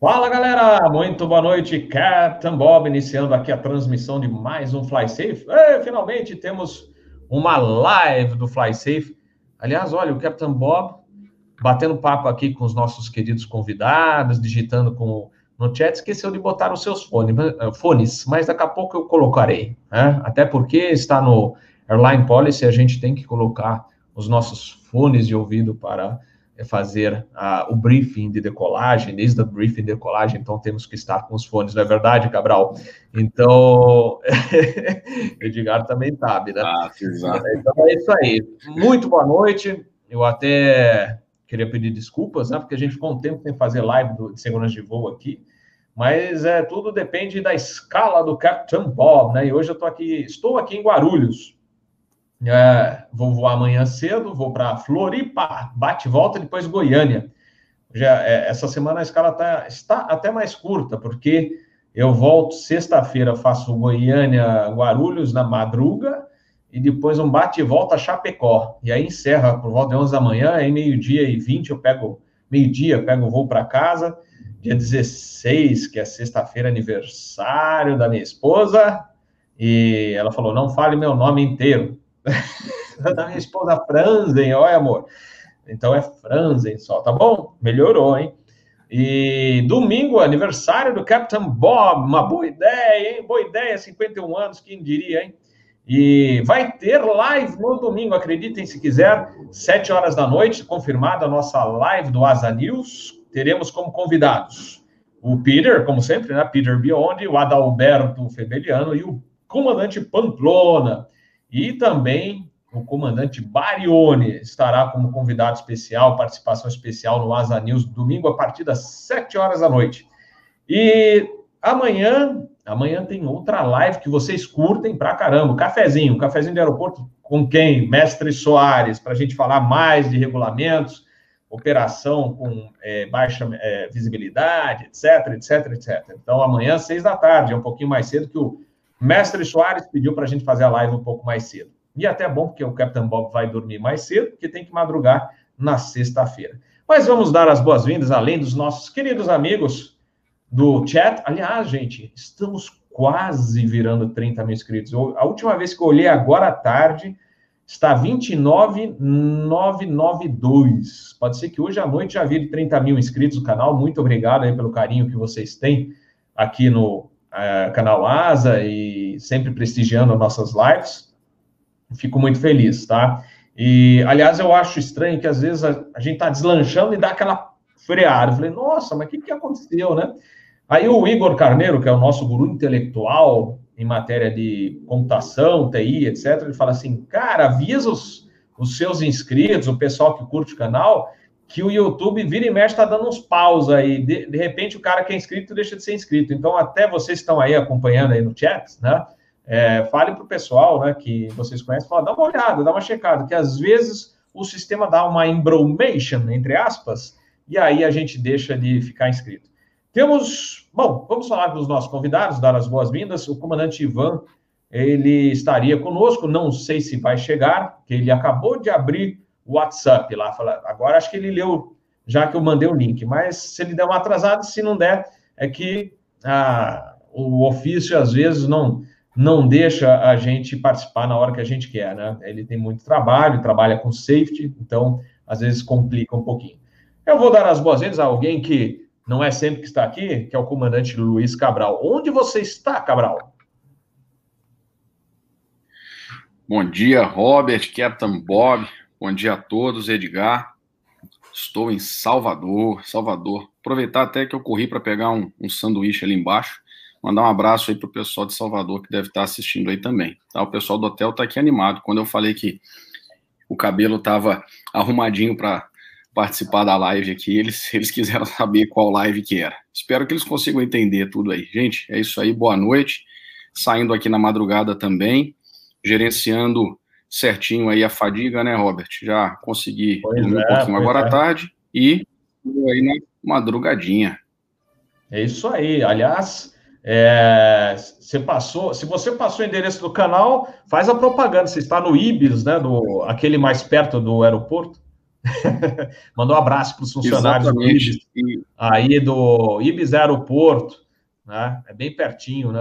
Fala galera, muito boa noite, Captain Bob, iniciando aqui a transmissão de mais um Fly Safe. É, finalmente temos uma live do Fly Safe. Aliás, olha, o Captain Bob batendo papo aqui com os nossos queridos convidados, digitando com, no chat, esqueceu de botar os seus fones, eh, fones mas daqui a pouco eu colocarei, né? Até porque está no Airline Policy, a gente tem que colocar os nossos fones de ouvido para fazer uh, o briefing de decolagem, desde o briefing de decolagem, então temos que estar com os fones, não é verdade, Cabral? Então, Edgar também sabe, né? Ah, exato. Então é isso aí. Muito boa noite. Eu até queria pedir desculpas, né? Porque a gente ficou um tempo sem fazer live de segurança de voo aqui, mas é, tudo depende da escala do Captain Bob, né? E hoje eu tô aqui, estou aqui em Guarulhos, é, vou voar amanhã cedo, vou para Floripa, bate e volta, depois Goiânia. Já, é, essa semana a escala tá, está até mais curta, porque eu volto sexta-feira, faço Goiânia, Guarulhos na madruga, e depois um bate e volta a Chapecó. E aí encerra por volta de 11 da manhã, aí meio-dia e 20 eu pego, meio-dia, pego o voo para casa. Dia 16, que é sexta-feira, aniversário da minha esposa, e ela falou: não fale meu nome inteiro da minha esposa Franzen, olha, amor. Então é Franzen só, tá bom? Melhorou, hein? E domingo, aniversário do Captain Bob, uma boa ideia, hein? Boa ideia, 51 anos, quem diria, hein? E vai ter live no domingo, acreditem se quiser, 7 horas da noite, confirmada a nossa live do Asa News. Teremos como convidados o Peter, como sempre, né? Peter Biondi, o Adalberto Febeliano e o comandante Pamplona. E também o comandante Barione estará como convidado especial, participação especial no Asa News, domingo a partir das 7 horas da noite. E amanhã, amanhã tem outra live que vocês curtem pra caramba, cafezinho, cafezinho de aeroporto com quem? Mestre Soares, para a gente falar mais de regulamentos, operação com é, baixa é, visibilidade, etc, etc, etc. Então, amanhã, seis da tarde, é um pouquinho mais cedo que o Mestre Soares pediu para a gente fazer a live um pouco mais cedo. E até bom, porque o Capitão Bob vai dormir mais cedo, porque tem que madrugar na sexta-feira. Mas vamos dar as boas-vindas, além dos nossos queridos amigos do chat. Aliás, gente, estamos quase virando 30 mil inscritos. a última vez que eu olhei agora à tarde, está 29,992. Pode ser que hoje à noite já vire 30 mil inscritos no canal. Muito obrigado aí pelo carinho que vocês têm aqui no, uh, canal Asa e sempre prestigiando nossas lives. Fico muito feliz, tá? E, aliás, eu acho estranho que às vezes a, a gente tá deslanchando e dá aquela freada. Eu falei, nossa, mas o que, que aconteceu, né? Aí o Igor Carneiro, que é o nosso guru intelectual em matéria de computação, TI, etc., ele fala assim, cara, avisa os, os seus inscritos, o pessoal que curte o canal, que o YouTube vira e mexe está dando uns paus aí. De, de, repente, o cara que é inscrito deixa de ser inscrito. Então, até vocês estão aí acompanhando aí no chat, né? É, fale para o pessoal, né, que vocês conhecem, fala, dá uma olhada, dá uma checada, que às vezes o sistema dá uma embromation, entre aspas, e aí a gente deixa de ficar inscrito. Temos, bom, vamos falar dos nossos convidados, dar as boas-vindas. O comandante Ivan, ele estaria conosco, não sei se vai chegar, porque ele acabou de abrir WhatsApp lá. Fala, agora acho que ele leu, já que eu mandei o link, mas se ele der uma atrasada, se não der, é que ah, o ofício às vezes não não deixa a gente participar na hora que a gente quer, né? Ele tem muito trabalho, trabalha com safety, então às vezes complica um pouquinho. Eu vou dar as boas-vindas a alguém que não é sempre que está aqui, que é o comandante Luiz Cabral. Onde você está, Cabral? Bom dia, Robert, Captain Bob. Bom dia a todos, Edgar. Estou em Salvador, Salvador. Aproveitar até que eu corri para pegar um, um, sanduíche ali embaixo. Mandar um abraço aí para o pessoal de Salvador que deve estar assistindo aí também. Tá? O pessoal do hotel está aqui animado. Quando eu falei que o cabelo estava arrumadinho para participar da live aqui, eles, eles quiseram saber qual live que era. Espero que eles consigam entender tudo aí. Gente, é isso aí. Boa noite. Saindo aqui na madrugada também, gerenciando certinho aí a fadiga, né, Robert? Já consegui pois dormir é, um pouquinho agora é. à tarde e aí na madrugadinha. É isso aí. Aliás, é, você passou, se você passou o endereço do canal, faz a propaganda. Você está no Ibis, né? Do, aquele mais perto do aeroporto. Mandou um abraço para os funcionários do Ibis, aí do Ibis Aeroporto, né? É bem pertinho, né?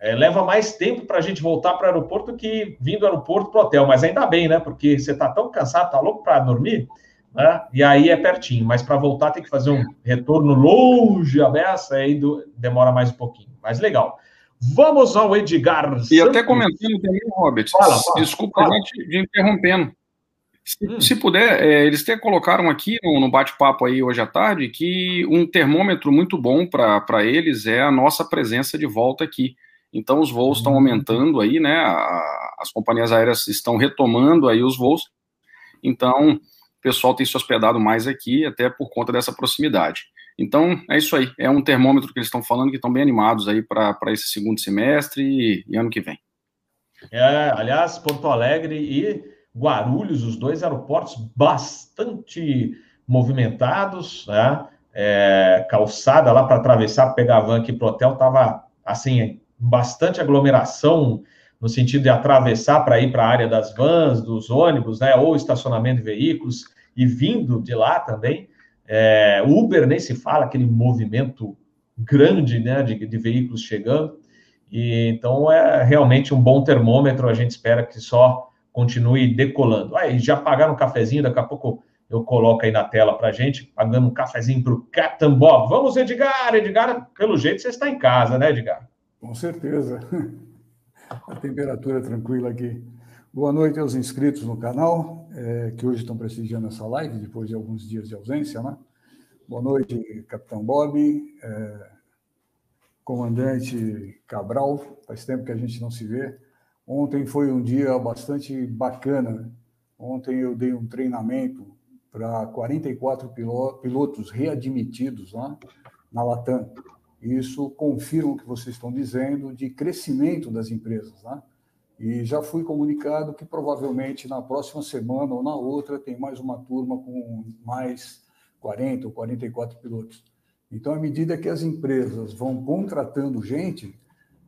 É, leva mais tempo para a gente voltar para o aeroporto do que vindo do aeroporto para o hotel, mas ainda bem, né? Porque você está tão cansado, tá louco para dormir, né? E aí é pertinho, mas para voltar tem que fazer um retorno longe a beça, aí do, demora mais um pouquinho. Mas legal. Vamos ao Edgar. E Santos. até comentando também, Robert, fala, fala, desculpa fala. a gente de interrompendo. Se, hum. se puder, é, eles até colocaram aqui no, no bate-papo aí hoje à tarde que um termômetro muito bom para eles é a nossa presença de volta aqui. Então os voos estão hum. aumentando aí, né? A, as companhias aéreas estão retomando aí os voos. Então, o pessoal tem se hospedado mais aqui, até por conta dessa proximidade. Então, é isso aí. É um termômetro que eles estão falando que estão bem animados aí para esse segundo semestre e, e, ano que vem. É, aliás, Porto Alegre e Guarulhos, os dois aeroportos bastante movimentados, né? É, calçada lá para atravessar, pegar a van aqui para o hotel, estava assim, bastante aglomeração no sentido de atravessar para ir para a área das vans, dos ônibus, né? Ou estacionamento de veículos e vindo de lá também. É, Uber nem se fala, aquele movimento grande né, de, de veículos chegando. E, então é realmente um bom termômetro. A gente espera que só continue decolando. Aí já pagaram um cafezinho, daqui a pouco eu coloco aí na tela para gente, pagando um cafezinho para o Bob. Vamos, Edgar! Edgar, pelo jeito você está em casa, né, Edgar? Com certeza. A temperatura é tranquila aqui. Boa noite aos inscritos no canal, é, que hoje estão prestigiando essa live, depois de alguns dias de ausência, né? Boa noite, Capitão Bob, é, Comandante Cabral, faz tempo que a gente não se vê. Ontem foi um dia bastante bacana. Né? Ontem eu dei um treinamento para 44 pilotos readmitidos lá na Latam. Isso confirma o que vocês estão dizendo de crescimento das empresas. Né? E já fui comunicado que provavelmente na próxima semana ou na outra tem mais uma turma com mais 40 ou 44 pilotos. Então, à medida que as empresas vão contratando gente,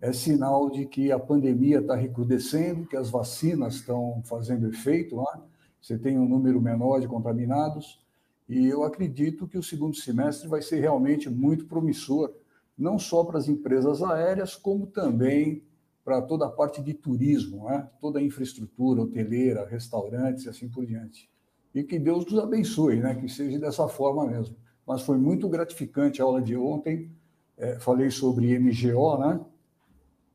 é sinal de que a pandemia está recrudescendo, que as vacinas estão fazendo efeito lá, você tem um número menor de contaminados, e eu acredito que o segundo semestre vai ser realmente muito promissor, não só para as empresas aéreas, como também para toda a parte de turismo, né? toda a infraestrutura hoteleira, restaurantes e assim por diante. E que Deus nos abençoe, né? que seja dessa forma mesmo. Mas foi muito gratificante a aula de ontem. É, falei sobre MGO, né?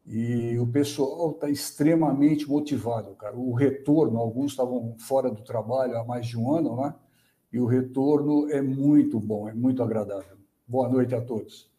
E o pessoal está extremamente motivado, cara. O retorno, alguns estavam fora do trabalho há mais de um ano, né? E o retorno é muito bom, é muito agradável. Boa noite a todos.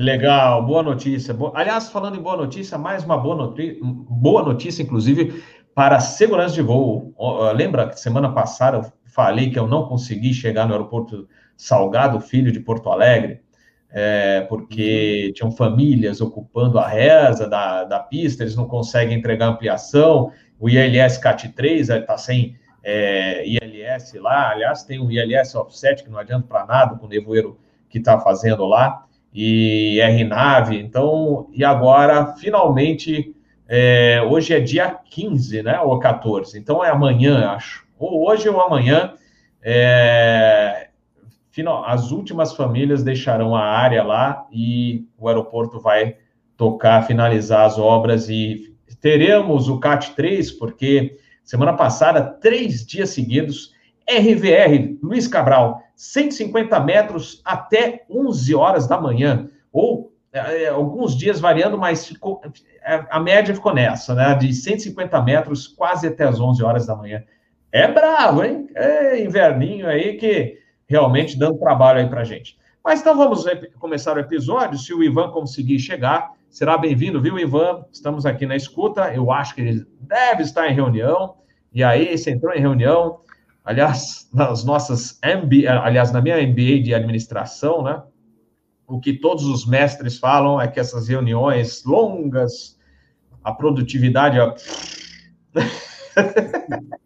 Legal, boa notícia. Aliás, falando em boa notícia, mais uma boa notícia, boa notícia, inclusive, para a segurança de voo. Lembra que semana passada eu falei que eu não consegui chegar no aeroporto Salgado Filho de Porto Alegre, é, porque uhum. tinham famílias ocupando a reza da, da pista, eles não conseguem entregar ampliação. O ILS CAT3 está sem é, ILS lá, aliás, tem um ILS offset que não adianta para nada com o nevoeiro que está fazendo lá e RNAV. Então, e agora, finalmente, é, hoje é dia 15, né? Ou 14. Então é amanhã, acho. Ou hoje ou amanhã. É, final, as últimas famílias deixarão a área lá e o aeroporto vai tocar, finalizar as obras e teremos o CAT 3, porque semana passada, três dias seguidos, RVR, Luiz Cabral, 150 metros até 11 horas da manhã, ou é, é, alguns dias variando, mas ficou, é, a média ficou nessa, né? De 150 metros, quase até as 11 horas da manhã. É bravo, hein? É inverninho aí que realmente dando trabalho aí para gente. Mas então vamos começar o episódio. Se o Ivan conseguir chegar, será bem-vindo, viu, Ivan? Estamos aqui na escuta. Eu acho que ele deve estar em reunião. E aí, você entrou em reunião, Aliás, nas nossas MBA, aliás, na minha MBA de administração, né? O que todos os mestres falam é que essas reuniões longas, a produtividade. Ó...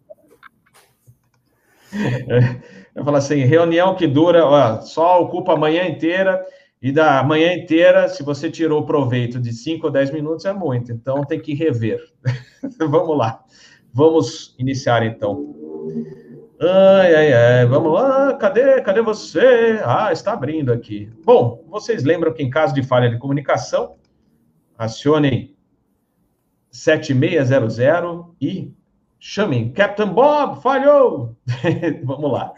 Eu falo assim, reunião que dura, ó, só ocupa a manhã inteira, e da manhã inteira, se você tirou proveito de 5 ou 10 minutos, é muito. Então, tem que rever. Vamos lá. Vamos iniciar, então. Ai, ai, ai, vamos lá, cadê, cadê você? Ah, está abrindo aqui. Bom, vocês lembram que em caso de falha de comunicação, acionem 7600 e chamem Captain Bob, falhou! vamos lá.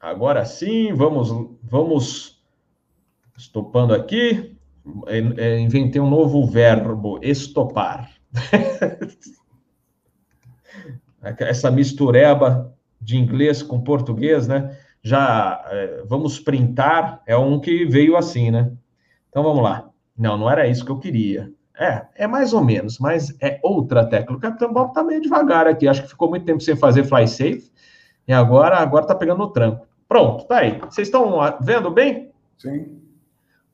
Agora sim, vamos, vamos estopando aqui. É, é, inventei um novo verbo, estopar. Essa mistureba de inglês com português, né? Já é, vamos printar, é um que veio assim, né? Então vamos lá. Não, não era isso que eu queria. É, é mais ou menos, mas é outra técnica. O Capitão Bob tá meio devagar aqui. Acho que ficou muito tempo sem fazer fly safe. E agora, agora tá pegando no tranco. Pronto, tá aí. Vocês estão vendo bem? Sim.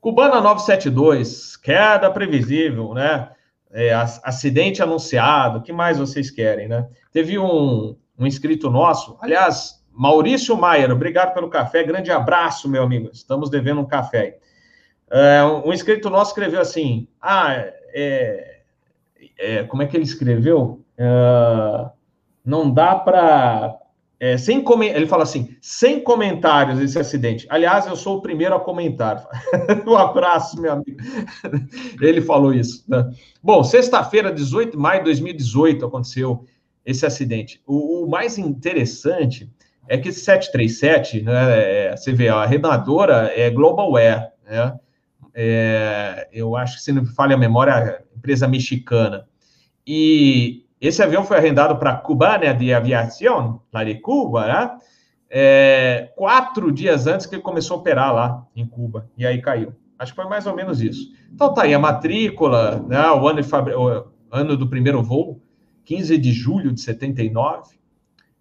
Cubana 972, queda previsível, né? É, acidente anunciado, que mais vocês querem, né? Teve um, um inscrito nosso, aliás, Maurício Maier, obrigado pelo café, grande abraço, meu amigo, estamos devendo um café. É, um inscrito nosso escreveu assim, ah, é, é, como é que ele escreveu? É, não dá para é, sem ele fala assim, sem comentários esse acidente. Aliás, eu sou o primeiro a comentar. um abraço, meu amigo. ele falou isso. Né? Bom, sexta-feira, 18 de maio de 2018, aconteceu esse acidente. O, o, mais interessante é que esse 737, né, é, você vê, a arrendadora é Global Air, né? É, eu acho que, se não me falha a memória, empresa mexicana. E esse avião foi arrendado para Cubana de Aviação, lá de Cuba, né? É, quatro dias antes que ele começou a operar lá em Cuba, e aí caiu. Acho que foi mais ou menos isso. Então tá aí a matrícula, né, o, ano fabri... o ano do primeiro voo, 15 de julho de 79,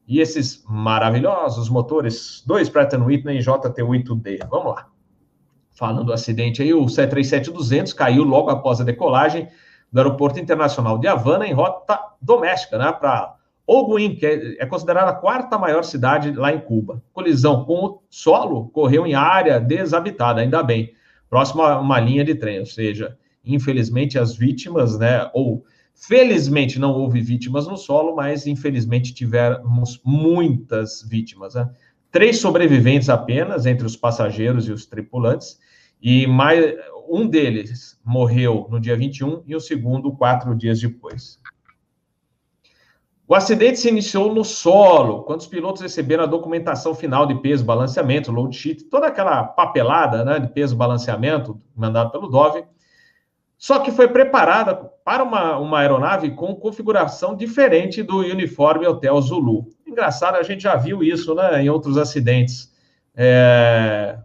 e esses maravilhosos motores, dois Pratt Whitney JT8D. Vamos lá. Falando do acidente aí, o 737-200 caiu logo após a decolagem, do Aeroporto Internacional de Havana em rota doméstica, né, para Holguín, que é, é, considerada a quarta maior cidade lá em Cuba. Colisão com o solo correu em área desabitada, ainda bem, próximo a uma linha de trem, ou seja, infelizmente as vítimas, né, ou felizmente não houve vítimas no solo, mas infelizmente tivemos muitas vítimas, né? Três sobreviventes apenas entre os passageiros e os tripulantes, e mais um deles morreu no dia 21 e o segundo quatro dias depois. O acidente se iniciou no solo, quando os pilotos receberam a documentação final de peso, balanceamento, load sheet, toda aquela papelada né, de peso, balanceamento, mandado pelo Dove, só que foi preparada para uma, uma aeronave com configuração diferente do uniforme Hotel Zulu. Engraçado, a gente já viu isso né, em outros acidentes. É,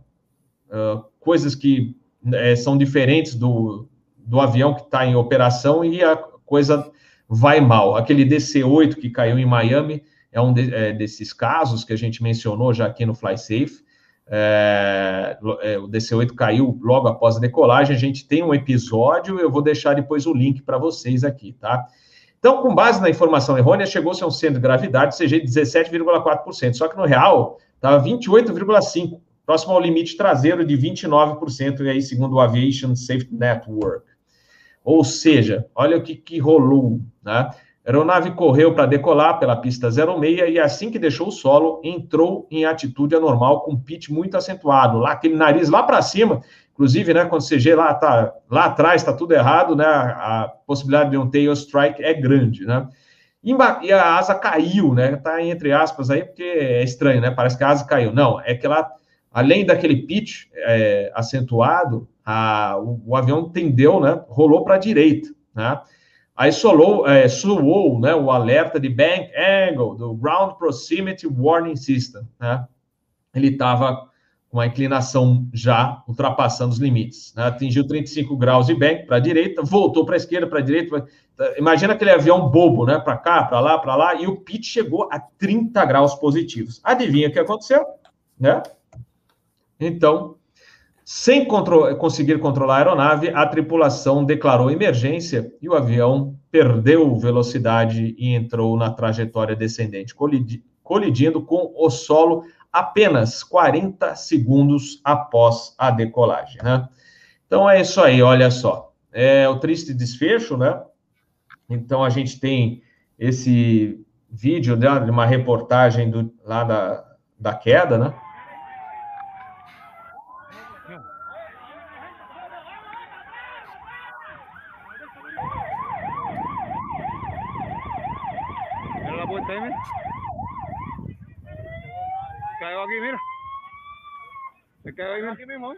uh, coisas que é, são diferentes do, do avião que está em operação e a coisa vai mal. Aquele DC-8 que caiu em Miami é um de, é, desses casos que a gente mencionou já aqui no FlySafe. É, é, o DC-8 caiu logo após a decolagem. A gente tem um episódio, eu vou deixar depois o link para vocês aqui, tá? Então, com base na informação errônea, chegou-se a um centro de gravidade CG de 17,4%, só que no real estava 28,5% próximo ao limite traseiro de 29%, e aí, segundo o Aviation Safety Network. Ou seja, olha o que, que rolou, né? A aeronave correu para decolar pela pista 06 e assim que deixou o solo, entrou em atitude anormal com pitch muito acentuado, lá aquele nariz lá para cima, inclusive, né, quando o CG lá tá lá atrás está tudo errado, né, a possibilidade de um tail strike é grande, né? E a asa caiu, né? Tá entre aspas aí porque é estranho, né? Parece que a asa caiu. Não, é que ela além daquele pitch é, acentuado, a, o, o, avião tendeu, né, rolou para a direita, né? Aí solou, é, né, o alerta de bank angle, do Ground Proximity Warning System. Né? Ele estava com a inclinação já ultrapassando os limites. Né? Atingiu 35 graus de bank para a direita, voltou para a esquerda, para a direita. Imagina aquele avião bobo, né? Para cá, para lá, para lá, e o pitch chegou a 30 graus positivos. Adivinha o que aconteceu? Né? Então, sem contro conseguir controlar a aeronave, a tripulação declarou emergência e o avião perdeu velocidade e entrou na trajetória descendente, colidi colidindo com o solo apenas 40 segundos após a decolagem, né? Então é isso aí, olha só. É o triste desfecho, né? Então a gente tem esse vídeo né, de uma reportagem do, lá da, da queda, né? Caiu aqui, mira. Se caiu aí aqui mesmo, ¿eh?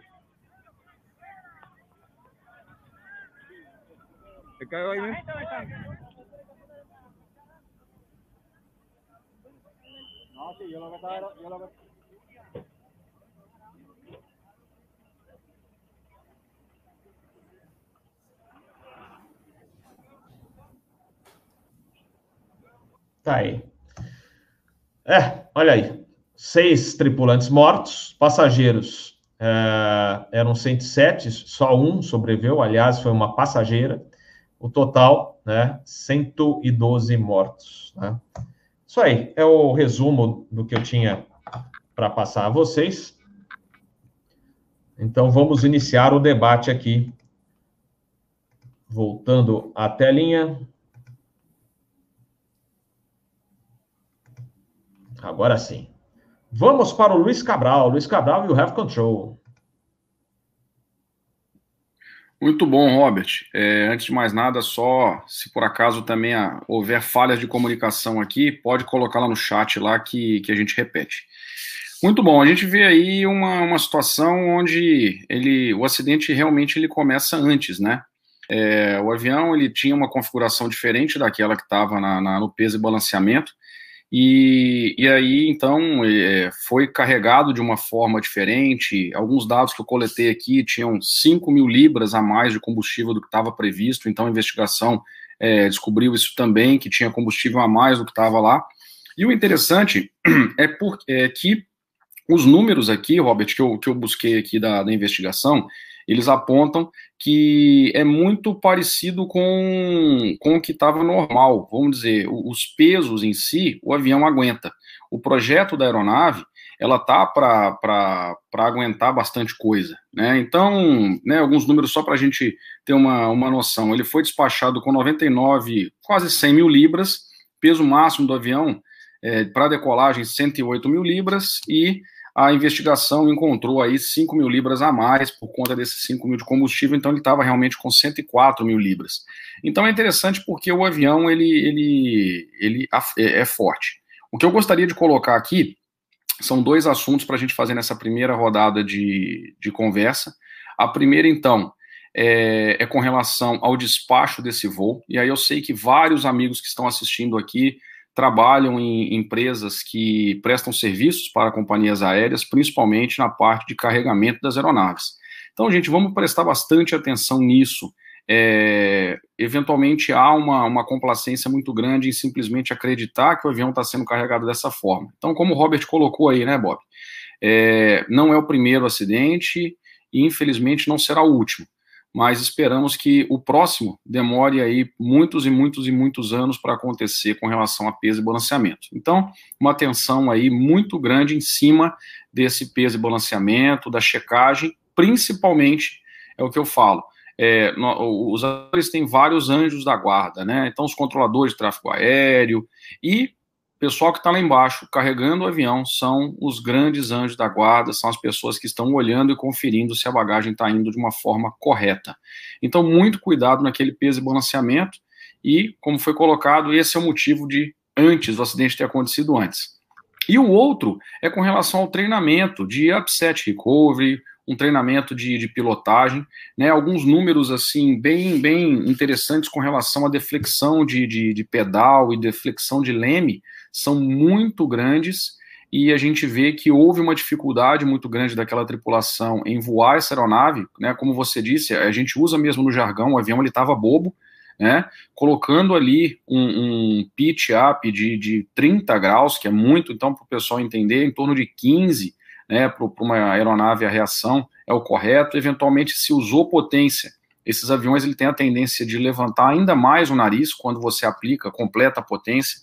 Se caiu aí mesmo. No, sí, yo lo que estaba, yo lo que... Tá aí. É, olha aí. Seis tripulantes mortos, passageiros é, eram 107, só um sobreviveu, aliás, foi uma passageira. O total, né, 112 mortos. Né? Isso aí, é o resumo do que eu tinha para passar a vocês. Então, vamos iniciar o debate aqui. Voltando à telinha. Agora sim. Vamos para o Luiz Cabral. Luiz Cabral, you have control. Muito bom, Robert. É, antes de mais nada, só se por acaso também houver falhas de comunicação aqui, pode colocar lá no chat lá que, que a gente repete. Muito bom. A gente vê aí uma, uma situação onde ele, o acidente realmente ele começa antes, né? É, o avião ele tinha uma configuração diferente daquela que estava no peso e balanceamento. E, e aí, então, é, foi carregado de uma forma diferente. Alguns dados que eu coletei aqui tinham 5 mil libras a mais de combustível do que estava previsto, então a investigação é, descobriu isso também, que tinha combustível a mais do que estava lá. E o interessante é, por, é que os números aqui, Robert, que eu, que eu busquei aqui da, da investigação, eles apontam que é muito parecido com, com o que estava normal. Vamos dizer, os pesos em si, o avião aguenta. O projeto da aeronave, ela tá para aguentar bastante coisa. Né? Então, né, alguns números só para a gente ter uma, uma noção. Ele foi despachado com 99, quase 100 mil libras, peso máximo do avião é, para decolagem 108 mil libras e a investigação encontrou aí 5 mil libras a mais por conta desses 5 mil de combustível, então ele estava realmente com 104 mil libras. Então é interessante porque o avião ele, ele, ele é, é forte. O que eu gostaria de colocar aqui são dois assuntos para a gente fazer nessa primeira rodada de, de conversa. A primeira, então, é, é, com relação ao despacho desse voo, e aí eu sei que vários amigos que estão assistindo aqui trabalham em empresas que prestam serviços para companhias aéreas, principalmente na parte de carregamento das aeronaves. Então, gente, vamos prestar bastante atenção nisso. É, eventualmente há uma, uma complacência muito grande em simplesmente acreditar que o avião está sendo carregado dessa forma. Então, como o Robert colocou aí, né, Bob? É, não é o primeiro acidente e, infelizmente, não será o último mas esperamos que o próximo demore aí muitos e muitos e muitos anos para acontecer com relação a peso e balanceamento. Então, uma atenção aí muito grande em cima desse peso e balanceamento, da checagem, principalmente é o que eu falo. É, os atores têm vários anjos da guarda, né? Então, os controladores de tráfego aéreo e pessoal que está lá embaixo carregando o avião são os grandes anjos da guarda, são as pessoas que estão olhando e conferindo se a bagagem está indo de uma forma correta. Então, muito cuidado naquele peso e balanceamento, e, como foi colocado, esse é o motivo de antes do acidente ter acontecido antes. E o outro é com relação ao treinamento de upset recovery, um treinamento de, de pilotagem, né, alguns números assim bem, bem interessantes com relação à deflexão de, de, de pedal e deflexão de leme, são muito grandes e a gente vê que houve uma dificuldade muito grande daquela tripulação em voar essa aeronave, né? Como você disse, a gente usa mesmo no jargão, o avião ele estava bobo, né? Colocando ali um, um pitch up de, de 30 graus, que é muito, então, para o pessoal entender, em torno de 15, né? Para uma aeronave a reação é o correto. Eventualmente se usou potência. Esses aviões ele tem a tendência de levantar ainda mais o nariz quando você aplica completa potência.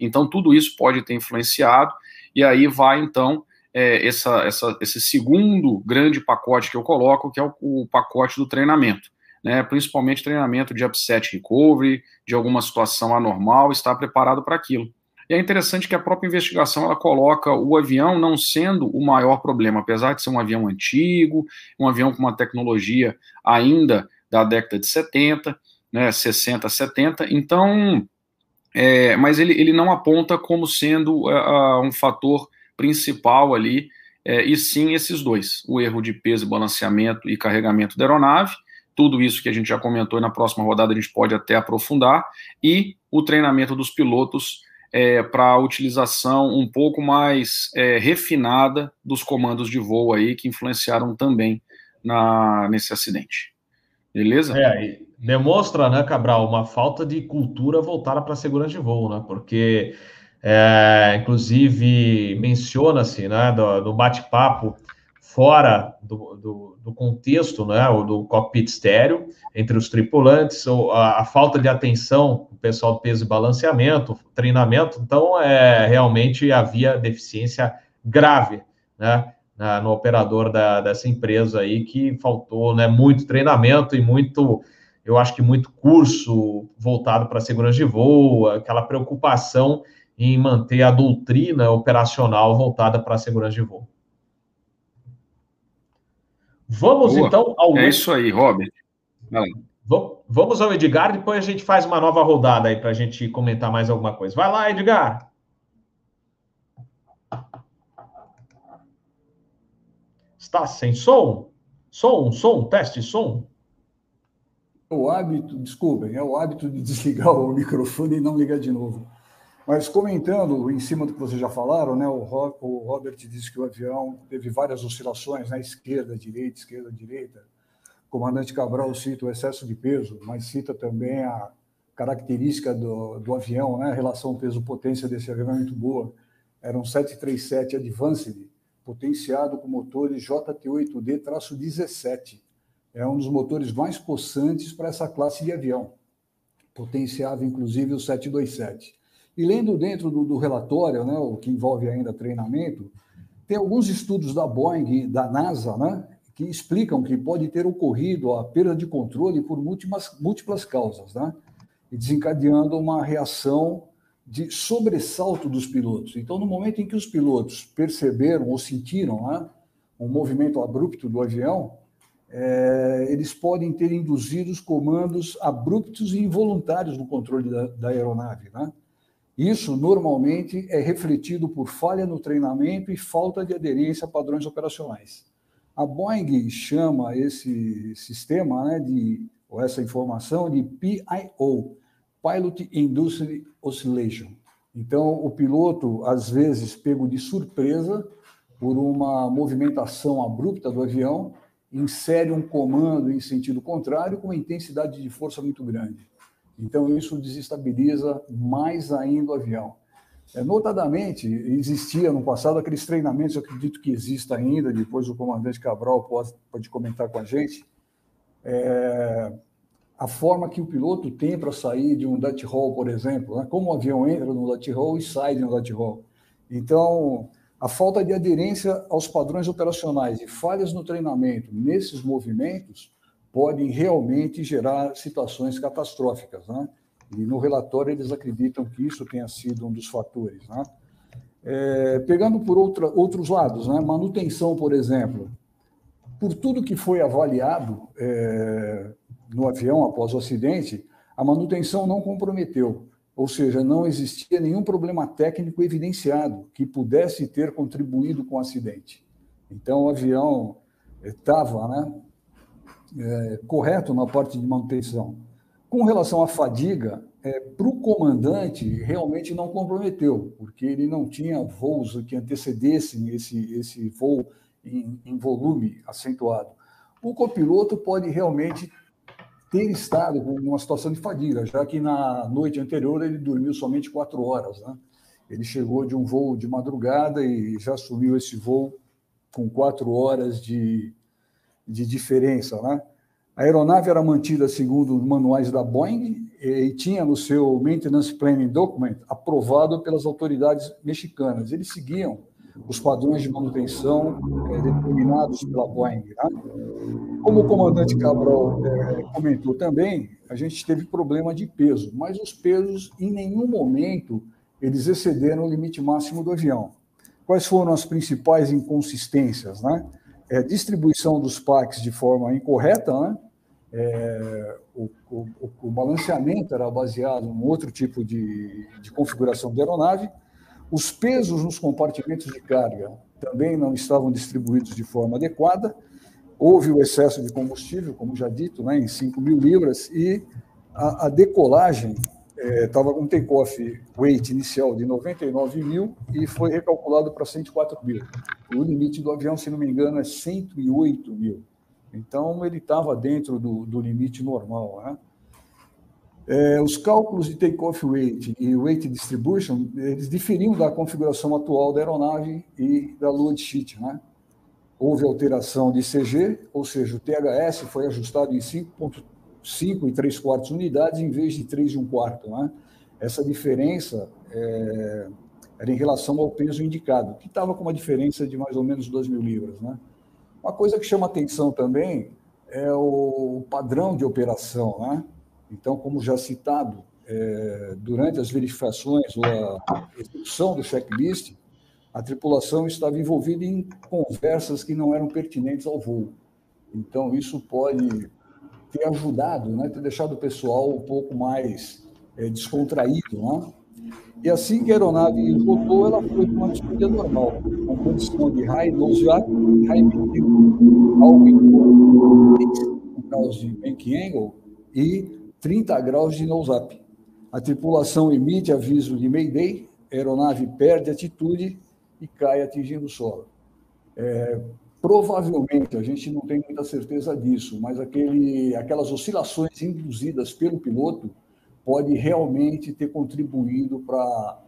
Então, tudo isso pode ter influenciado, e aí vai, então, é, essa, essa, esse segundo grande pacote que eu coloco, que é o, o pacote do treinamento. Né, principalmente treinamento de upset recovery, de alguma situação anormal, estar preparado para aquilo. E é interessante que a própria investigação ela coloca o avião não sendo o maior problema, apesar de ser um avião antigo, um avião com uma tecnologia ainda da década de 70, né, 60, 70. Então, é, mas ele, ele não aponta como sendo uh, um fator principal ali, é, e sim esses dois: o erro de peso, balanceamento e carregamento da aeronave. Tudo isso que a gente já comentou e na próxima rodada a gente pode até aprofundar, e o treinamento dos pilotos é, para a utilização um pouco mais é, refinada dos comandos de voo aí que influenciaram também na, nesse acidente. Beleza? É, demonstra, né, Cabral, uma falta de cultura voltada para a segurança de voo, né? Porque, é, inclusive, menciona-se, né, do, do bate-papo fora do, do, do, contexto, né, ou do cockpit estéreo, entre os tripulantes, ou a, a, falta de atenção do pessoal do peso e balanceamento, treinamento, então, é, realmente havia deficiência grave, né, na, no operador da, dessa empresa aí, que faltou, né, muito treinamento e muito, eu acho que muito curso voltado para segurança de voo, aquela preocupação em manter a doutrina operacional voltada para a segurança de voo. Vamos Boa. então ao. É isso aí, Robert. Vamos ao Edgar, depois a gente faz uma nova rodada aí para a gente comentar mais alguma coisa. Vai lá, Edgar. Está sem som? Som, som, teste, som. O hábito, desculpem, é o hábito de desligar o microfone e não ligar de novo. Mas comentando em cima do que vocês já falaram, né, o, Robert disse que o avião teve várias oscilações, né, esquerda, direita, esquerda, direita. O comandante Cabral cita o excesso de peso, mas cita também a característica do, do avião, né, a relação peso-potência desse avião é muito boa. Era um 737 Advanced, potenciado com motores JT8D-17. É um dos motores mais possantes para essa classe de avião. Potenciava, inclusive, o 727. E lendo dentro do, do relatório, né, o que envolve ainda treinamento, tem alguns estudos da Boeing e da NASA, né, que explicam que pode ter ocorrido a perda de controle por múltiplas, múltiplas causas, né, e desencadeando uma reação de sobressalto dos pilotos. Então, no momento em que os pilotos perceberam ou sentiram né, um movimento abrupto do avião, é, eles podem ter induzido comandos abruptos e involuntários no controle da, da aeronave, né? Isso normalmente é refletido por falha no treinamento e falta de aderência a padrões operacionais. A Boeing chama esse sistema, né, de, ou essa informação, de PIO, Pilot Induced Oscillation. Então, o piloto, às vezes, pego de surpresa por uma movimentação abrupta do avião, insere um comando em sentido contrário com uma intensidade de força muito grande. Então, isso desestabiliza mais ainda o avião. É, notadamente, existia no passado aqueles treinamentos, eu acredito que exista ainda, depois o comandante Cabral pode, pode comentar com a gente, é, a forma que o piloto tem para sair de um Dutch Hall, por exemplo, né? como o avião entra no Dutch Hall e sai de um Dutch Hall. Então, a falta de aderência aos padrões operacionais e falhas no treinamento nesses movimentos podem realmente gerar situações catastróficas. Né? E no relatório eles acreditam que isso tenha sido um dos fatores. Né? É, pegando por outra, outros lados, né? manutenção, por exemplo, por tudo que foi avaliado é, no avião após o acidente, a manutenção não comprometeu, ou seja, não existia nenhum problema técnico evidenciado que pudesse ter contribuído com o acidente. Então, o avião estava né, é, correto na parte de manutenção. Com relação à fadiga, é, para o comandante, realmente não comprometeu, porque ele não tinha voos que antecedessem esse, esse voo em, em volume acentuado. O copiloto pode realmente ter estado com uma situação de fadiga, já que na noite anterior ele dormiu somente quatro horas. Né? Ele chegou de um voo de madrugada e já assumiu esse voo com quatro horas de, de diferença. Né? A aeronave era mantida segundo os manuais da Boeing e tinha no seu Maintenance Planning Document aprovado pelas autoridades mexicanas. Eles seguiam os padrões de manutenção é, determinados pela Boeing. Né? Como o comandante Cabral é, comentou também, a gente teve problema de peso, mas os pesos em nenhum momento eles excederam o limite máximo do avião. Quais foram as principais inconsistências? Né? É, distribuição dos PACs de forma incorreta, né? É, o, o, o, balanceamento era baseado em outro tipo de, de configuração da aeronave, os pesos nos compartimentos de carga também não estavam distribuídos de forma adequada, houve o excesso de combustível, como já dito, né, em 5 mil libras, e a, a decolagem estava é, com um take-off weight inicial de 99 mil e foi recalculado para 104 mil. O limite do avião, se não me engano, é 108 mil. Então, ele estava dentro do, do, limite normal. Né? É, os cálculos de take-off weight e weight distribution, eles diferiam da configuração atual da aeronave e da load sheet. Né? Houve alteração de CG, ou seja, o THS foi ajustado em 5,5 e 3 quartos unidades em vez de 3 e 1 quarto. Né? Essa diferença é, era em relação ao peso indicado, que estava com uma diferença de mais ou menos 2 mil libras. Né? Uma coisa que chama atenção também é o padrão de operação. Né? Então, como já citado, é, durante as verificações ou a execução do checklist, a tripulação estava envolvida em conversas que não eram pertinentes ao voo. Então, isso pode ter ajudado, né, ter deixado o pessoal um pouco mais é, descontraído. Né? E assim que a aeronave voltou, ela foi para uma atitude normal, com condição de high nose e high angle, algo em graus de bank angle e 30 graus de nose up. A tripulação emite aviso de Mayday, a aeronave perde atitude e cai atingindo o solo. É, provavelmente, a gente não tem muita certeza disso, mas aquele, aquelas oscilações induzidas pelo piloto pode realmente ter contribuído para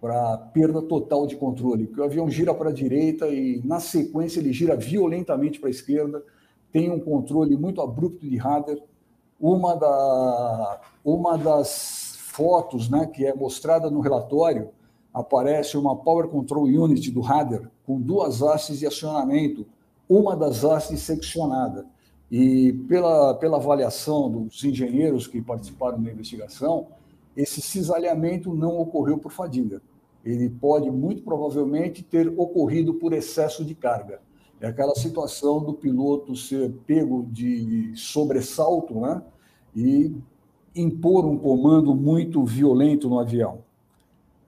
para perda total de controle, porque o avião gira para a direita e, na sequência, ele gira violentamente para a esquerda, tem um controle muito abrupto de radar. Uma, da, uma das fotos né, que é mostrada no relatório aparece uma Power Control Unit do radar com duas hastes de acionamento, uma das hastes seccionada. E pela, pela avaliação dos engenheiros que participaram da investigação, esse cisalhamento não ocorreu por fadiga. Ele pode, muito provavelmente, ter ocorrido por excesso de carga. É aquela situação do piloto ser pego de sobressalto né? e impor um comando muito violento no avião.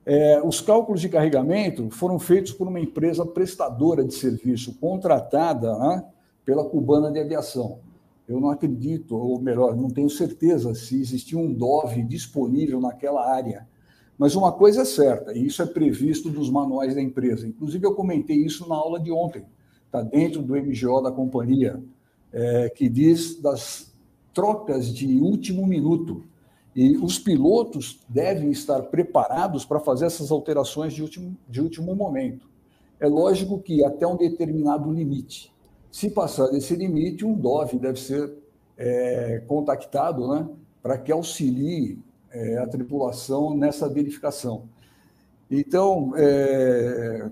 É, os cálculos de carregamento foram feitos por uma empresa prestadora de serviço, contratada né, pela cubana de aviação. Eu não acredito, ou melhor, não tenho certeza se existia um DOV disponível naquela área. Mas uma coisa é certa, e isso é previsto nos manuais da empresa. Inclusive, eu comentei isso na aula de ontem, está dentro do MGO da companhia, é, que diz das trocas de último minuto e os pilotos devem estar preparados para fazer essas alterações de último, de último momento. É lógico que até um determinado limite. Se passar desse limite, um DOV deve ser é, contactado né, para que auxilie é, a tripulação nessa verificação. Então, é,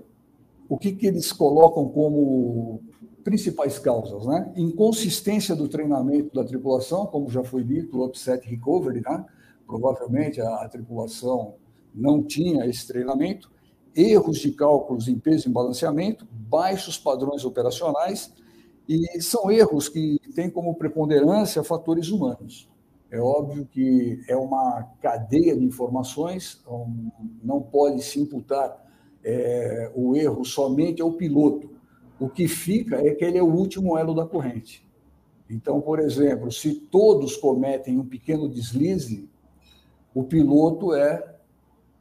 o que, que eles colocam como principais causas, né? Inconsistência do treinamento da tripulação, como já foi dito, o upset recovery, né? Provavelmente a, a tripulação não tinha esse treinamento, erros de cálculos em peso e balanceamento, baixos padrões operacionais e são erros que têm como preponderância fatores humanos. É óbvio que é uma cadeia de informações, não pode se imputar é, o erro somente ao piloto o que fica é que ele é o último elo da corrente. Então, por exemplo, se todos cometem um pequeno deslize, o piloto é,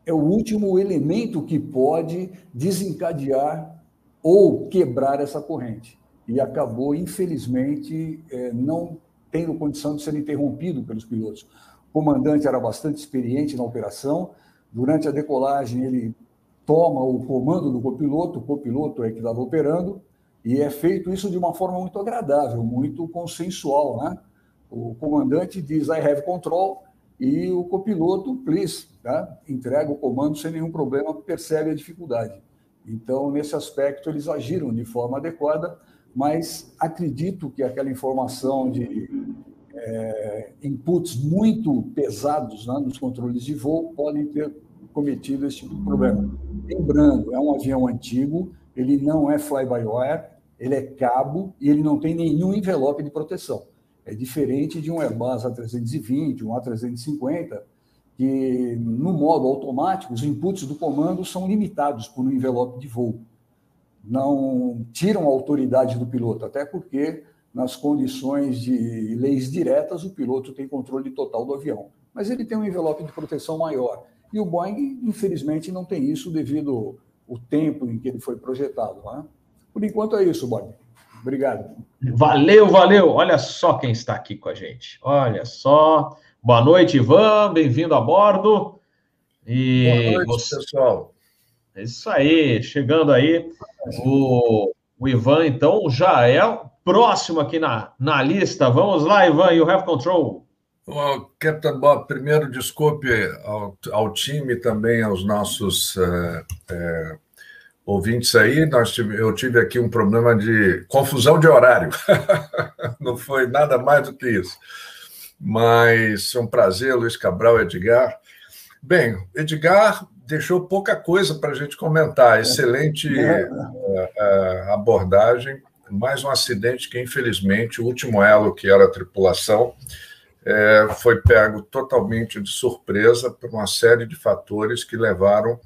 é o último elemento que pode desencadear ou quebrar essa corrente. E acabou, infelizmente, é, não tendo condição de ser interrompido pelos pilotos. O comandante era bastante experiente na operação. Durante a decolagem, ele toma o comando do copiloto, o copiloto é que estava operando, e é feito isso de uma forma muito agradável, muito consensual, né? O comandante diz I have control e o copiloto, please, tá? entrega o comando sem nenhum problema, percebe a dificuldade. Então, nesse aspecto, eles agiram de forma adequada, mas acredito que aquela informação de é, inputs muito pesados né, nos controles de voo podem ter cometido esse tipo de problema. Lembrando, é um avião antigo, ele não é fly-by-wire, ele é cabo e ele não tem nenhum envelope de proteção. É diferente de um Airbus A320, um A350, que no modo automático, os inputs do comando são limitados por um envelope de voo. Não tiram a autoridade do piloto, até porque nas condições de leis diretas, o piloto tem controle total do avião. Mas ele tem um envelope de proteção maior. E o Boeing, infelizmente, não tem isso devido ao tempo em que ele foi projetado. Né? Por enquanto é isso, Bob. Obrigado. Valeu, valeu. Olha só quem está aqui com a gente. Olha só. Boa noite, Ivan. Bem-vindo a bordo. E Boa noite, você... pessoal. É isso aí. Chegando aí. O, o Ivan, então, já é próximo aqui na, na lista. Vamos lá, Ivan. You have control. Oh, Captain Bob, primeiro desculpe ao, ao time também aos nossos é, é, ouvintes aí. Nós tive, eu tive aqui um problema de confusão de horário. Não foi nada mais do que isso. Mas é um prazer, Luiz Cabral, Edgar. Bem, Edgar deixou pouca coisa para a gente comentar. Excelente uh, abordagem. Mais um acidente que, infelizmente, o último elo, que era a tripulação, é, foi pego totalmente de surpresa por uma série de fatores que levaram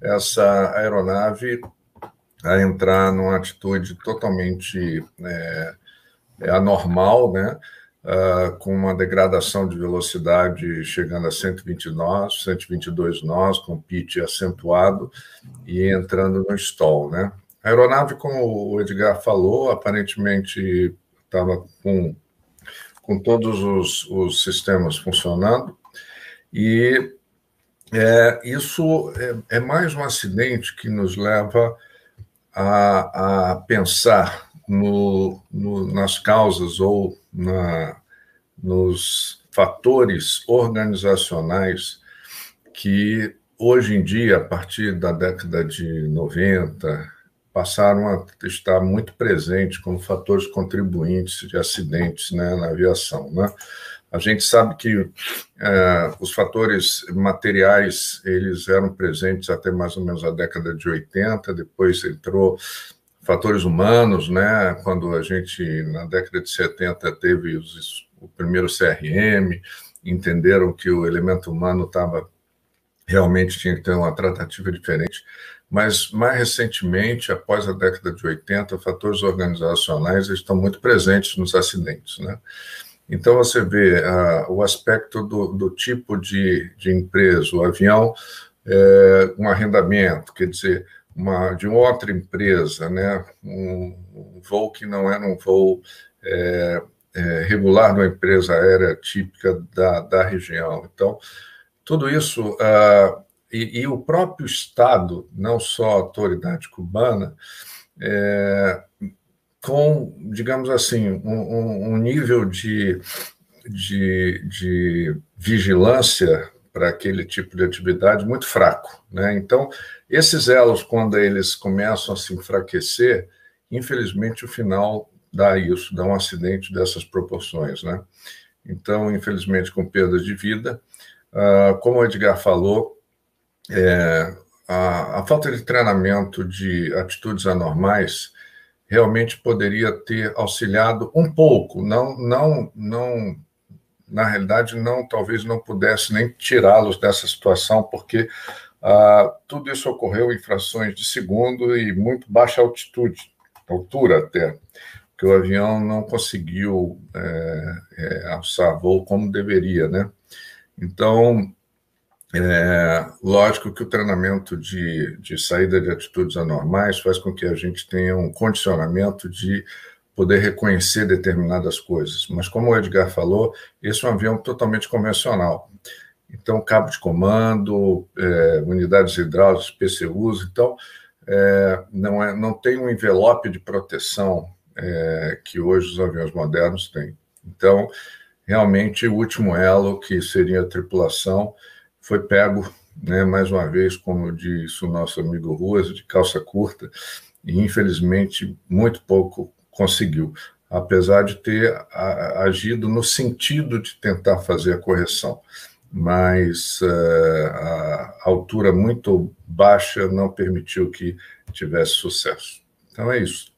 essa aeronave a entrar numa atitude totalmente é, é anormal, né? Uh, com uma degradação de velocidade chegando a 120 nós, 122 nós, com pitch acentuado e entrando no stall. Né? A aeronave, como o Edgar falou, aparentemente estava com com todos os, os sistemas funcionando. E é, isso é, é, mais um acidente que nos leva a, a pensar no, no, nas causas ou na, nos fatores organizacionais que hoje em dia, a partir da década de 90, passaram a estar muito presentes como fatores contribuintes de acidentes né, na aviação. Né? A gente sabe que é, os fatores materiais eles eram presentes até mais ou menos a década de 80, depois entrou fatores humanos, né? Quando a gente na década de 70 teve os, o primeiro CRM, entenderam que o elemento humano estava realmente tinha que ter uma tratativa diferente mas mais recentemente, após a década de 80, fatores organizacionais estão muito presentes nos acidentes. Né? Então, você vê uh, o aspecto do, do tipo de, de, empresa, o avião, é, um arrendamento, quer dizer, uma, de outra empresa, né? um, um voo que não era um voo é, é, regular de uma empresa aérea típica da, da região. Então, tudo isso. Uh, e, e, o próprio Estado, não só a autoridade cubana, é, com, digamos assim, um, um nível de, de, de vigilância para aquele tipo de atividade muito fraco. Né? Então, esses elos, quando eles começam a se enfraquecer, infelizmente o final dá isso, dá um acidente dessas proporções. Né? Então, infelizmente, com perda de vida. Uh, como o Edgar falou, é, a, a, falta de treinamento de atitudes anormais realmente poderia ter auxiliado um pouco, não, não, não, na realidade, não, talvez não pudesse nem tirá-los dessa situação, porque ah, tudo isso ocorreu em frações de segundo e muito baixa altitude, altura até, que o avião não conseguiu é, é, alçar voo como deveria, né? Então, é, lógico que o treinamento de, de saída de atitudes anormais faz com que a gente tenha um condicionamento de poder reconhecer determinadas coisas. Mas, como o Edgar falou, esse é um avião totalmente convencional. Então, cabo de comando, é, unidades hidráulicas, PCUs, então, é, não, é, não tem um envelope de proteção é, que hoje os aviões modernos têm. Então, realmente, o último elo, que seria a tripulação, foi pego, né, mais uma vez, como disse o nosso amigo Ruas, de calça curta, e infelizmente muito pouco conseguiu, apesar de ter agido no sentido de tentar fazer a correção. mas uh, a altura muito baixa não permitiu que tivesse sucesso. Então é isso.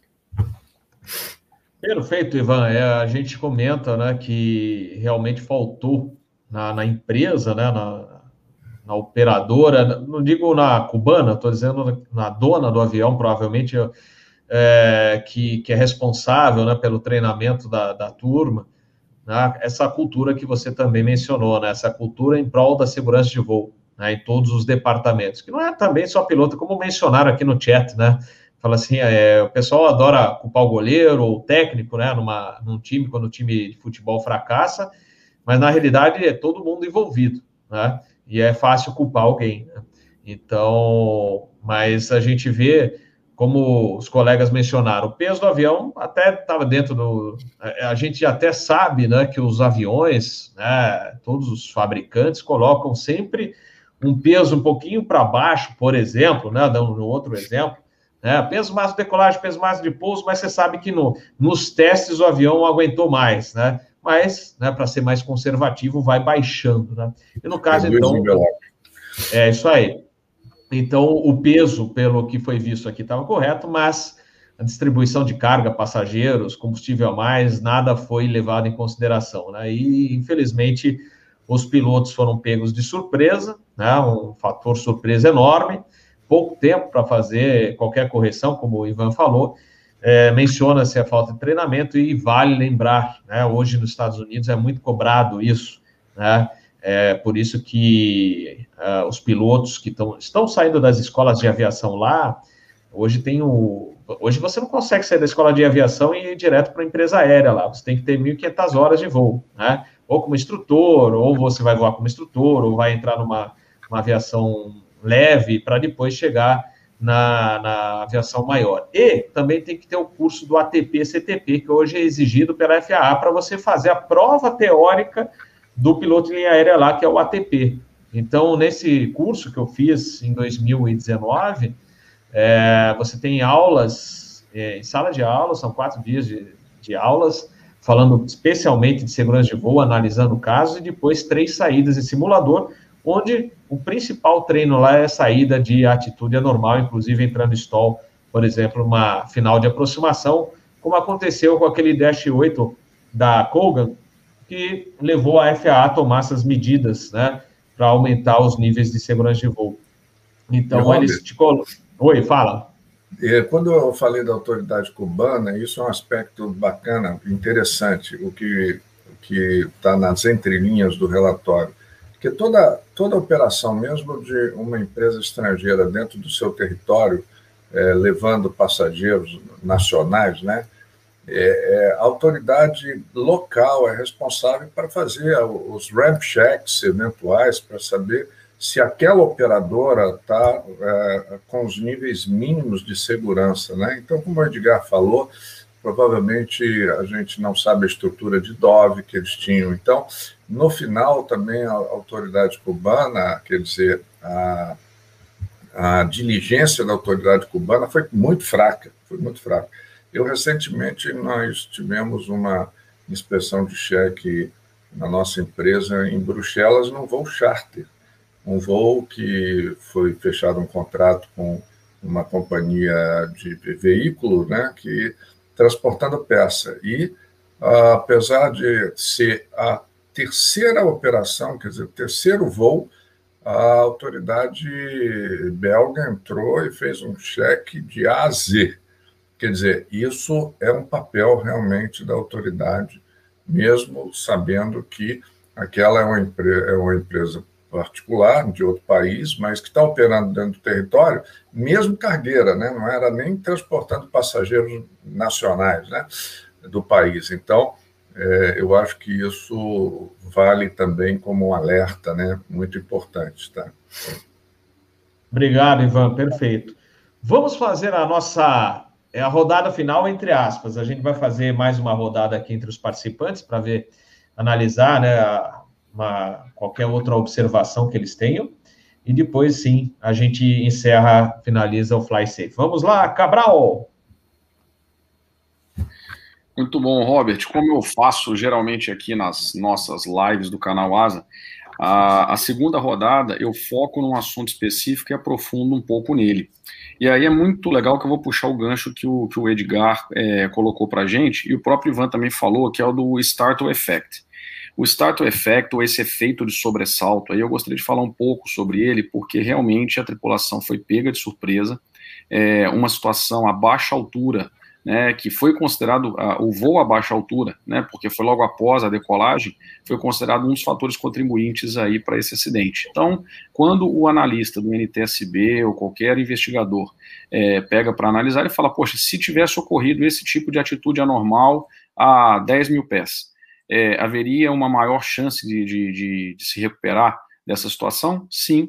Perfeito, Ivan. É, a gente comenta né, que realmente faltou na, na empresa, né, na, na, operadora, não digo na cubana, estou dizendo na dona do avião, provavelmente, é, que, que, é responsável né, pelo treinamento da, da turma, né, essa cultura que você também mencionou, né, essa cultura em prol da segurança de voo, né, em todos os departamentos, que não é também só piloto, como mencionaram aqui no chat, né? Fala assim, é, o pessoal adora culpar o goleiro ou o técnico, né, numa, num time, quando o time de futebol fracassa, mas na realidade é todo mundo envolvido, né? E é fácil culpar alguém. Né? Então, mas a gente vê, como os colegas mencionaram, o peso do avião até estava dentro do. A gente até sabe, né, que os aviões, né, todos os fabricantes colocam sempre um peso um pouquinho para baixo, por exemplo, né, dando um outro exemplo, né, peso máximo de decolagem, peso máximo de pouso, mas você sabe que no, nos testes o avião aguentou mais, né? Mas, né, para ser mais conservativo, vai baixando, né? E no caso, então. É isso aí. Então, o peso, pelo que foi visto aqui, estava correto, mas a distribuição de carga, passageiros, combustível a mais, nada foi levado em consideração, né? E, infelizmente, os pilotos foram pegos de surpresa, né? Um fator surpresa enorme, pouco tempo para fazer qualquer correção, como o Ivan falou, é, menciona-se a falta de treinamento e vale lembrar, né, hoje nos Estados Unidos é muito cobrado isso, né, é por isso que uh, os pilotos que tão, estão saindo das escolas de aviação lá, hoje tem o, hoje você não consegue sair da escola de aviação e ir direto para a empresa aérea lá, você tem que ter 1.500 horas de voo, né, ou como instrutor, ou você vai voar como instrutor, ou vai entrar numa aviação leve para depois chegar na, na, aviação maior. E também tem que ter o curso do ATP-CTP, que hoje é exigido pela FAA para você fazer a prova teórica do piloto de linha aérea lá, que é o ATP. Então, nesse curso que eu fiz em 2019, é, você tem aulas é, em sala de aula, são quatro dias de, de aulas, falando especialmente de segurança de voo, analisando casos, e depois três saídas em simulador, onde o principal treino lá é saída de atitude anormal, inclusive entrando stall, por exemplo, uma final de aproximação, como aconteceu com aquele Dash 8 da Colgan, que levou a FAA a tomar essas medidas, né, para aumentar os níveis de segurança de voo. Então, eles te colocam... Oi, fala. Quando eu falei da autoridade cubana, isso é um aspecto bacana, interessante, o que que está nas entrelinhas do relatório. Porque toda, toda operação, mesmo de uma empresa estrangeira dentro do seu território, é, levando passageiros nacionais, né, é, é, a autoridade local é responsável para fazer os ramp checks eventuais para saber se aquela operadora está é, com os níveis mínimos de segurança. Né? Então, como o Edgar falou, provavelmente a gente não sabe a estrutura de Dove que eles tinham. Então, no final, também a autoridade cubana, quer dizer, a, a diligência da autoridade cubana foi muito fraca, foi muito fraca. Eu, recentemente, nós tivemos uma inspeção de cheque na nossa empresa em Bruxelas, num voo charter, um voo que foi fechado um contrato com uma companhia de veículo, né, que transportando peça. E, apesar de ser a terceira operação, quer dizer, terceiro voo, a autoridade belga entrou e fez um cheque de A a Z. Quer dizer, isso é um papel realmente da autoridade, mesmo sabendo que aquela é uma, é uma empresa particular de outro país, mas que está operando dentro do território, mesmo cargueira, né? não era nem transportando passageiros nacionais né? do país. Então, é, eu acho que isso vale também como um alerta né? muito importante. Tá? Obrigado, Ivan, perfeito. Vamos fazer a nossa é a rodada final, entre aspas. A gente vai fazer mais uma rodada aqui entre os participantes para ver, analisar né, uma, qualquer outra observação que eles tenham. E depois, sim, a gente encerra, finaliza o Fly Safe. Vamos lá, Cabral! Muito bom, Robert. Como eu faço geralmente aqui nas nossas lives do canal Asa, A, a, segunda rodada eu foco num assunto específico e aprofundo um pouco nele. E aí é muito legal que eu vou puxar o gancho que o, que o Edgar é, colocou para gente, e o próprio Ivan também falou, que é o do Startle Effect. O Startle Effect, ou esse efeito de sobressalto, aí eu gostaria de falar um pouco sobre ele, porque realmente a tripulação foi pega de surpresa, é, uma situação a baixa altura né, que foi considerado o voo a baixa altura, né, porque foi logo após a decolagem, foi considerado um dos fatores contribuintes aí para esse acidente. Então, quando o analista do NTSB ou qualquer investigador é, pega para analisar, ele fala, poxa, se tivesse ocorrido esse tipo de atitude anormal a 10 mil pés, é, haveria uma maior chance de, de, de, de se recuperar dessa situação? Sim.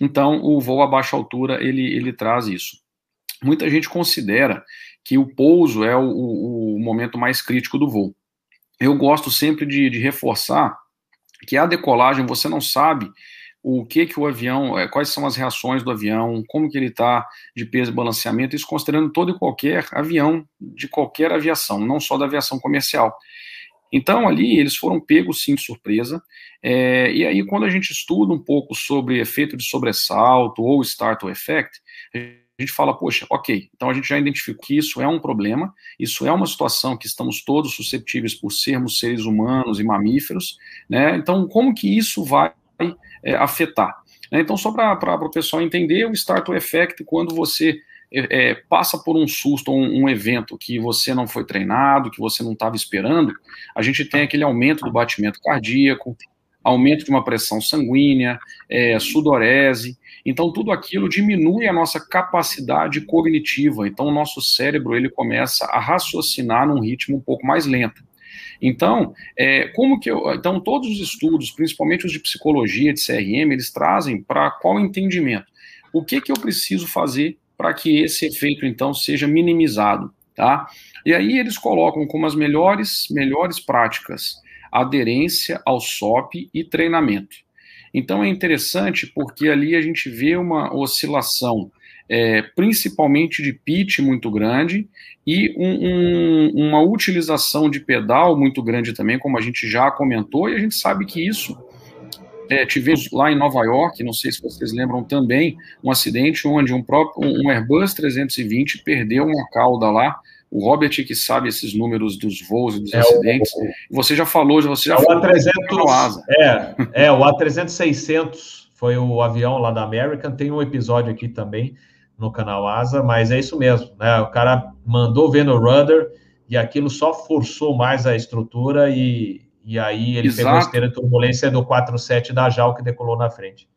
Então, o voo a baixa altura, ele, ele traz isso. Muita gente considera que o pouso é o, o, o momento mais crítico do voo. Eu gosto sempre de, de, reforçar que a decolagem você não sabe o que que o avião, é, quais são as reações do avião, como que ele está de peso e balanceamento, isso considerando todo e qualquer avião de qualquer aviação, não só da aviação comercial. Então, ali, eles foram pegos, sim, de surpresa, é, e aí, quando a gente estuda um pouco sobre efeito de sobressalto ou startle effect, gente fala, poxa, ok, então a gente já identificou que isso é um problema, isso é uma situação que estamos todos susceptíveis por sermos seres humanos e mamíferos, né? Então, como que isso vai é, afetar? Né? Então, só para o pessoal entender, o startle effect, quando você é, é, passa por um susto, um, um evento que você não foi treinado, que você não estava esperando, a gente tem aquele aumento do batimento cardíaco, aumento de uma pressão sanguínea, é, sudorese, então, tudo aquilo diminui a nossa capacidade cognitiva. Então, o nosso cérebro ele começa a raciocinar num ritmo um pouco mais lento. Então, é, como que eu, então todos os estudos, principalmente os de psicologia, de CRM, eles trazem para qual entendimento? O que que eu preciso fazer para que esse efeito então seja minimizado, tá? E aí eles colocam como as melhores melhores práticas aderência ao SOP e treinamento. Então é interessante porque ali a gente vê uma oscilação, é, principalmente de pitch muito grande e um, um, uma utilização de pedal muito grande também, como a gente já comentou, e a gente sabe que isso é, tivemos lá em Nova York, não sei se vocês lembram também, um acidente onde um próprio um Airbus 320 perdeu uma cauda lá o Robert que sabe esses números dos voos e dos é acidentes. O, você já falou, você já é falou. O A300, é, é, o A300-600 foi o avião lá da American. Tem um episódio aqui também no canal Asa, mas é isso mesmo, né? O cara mandou ver no rudder e aquilo só forçou mais a estrutura e, e aí ele Exato. pegou a esteira de turbulência do 47 da JAL que decolou na frente.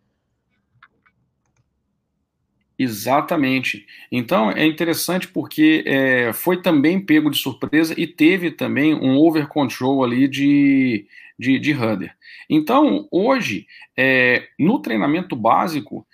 Exatamente. Então é interessante porque é, foi também pego de surpresa e teve também um over control ali de, de, de. Então, hoje, é, no treinamento básico,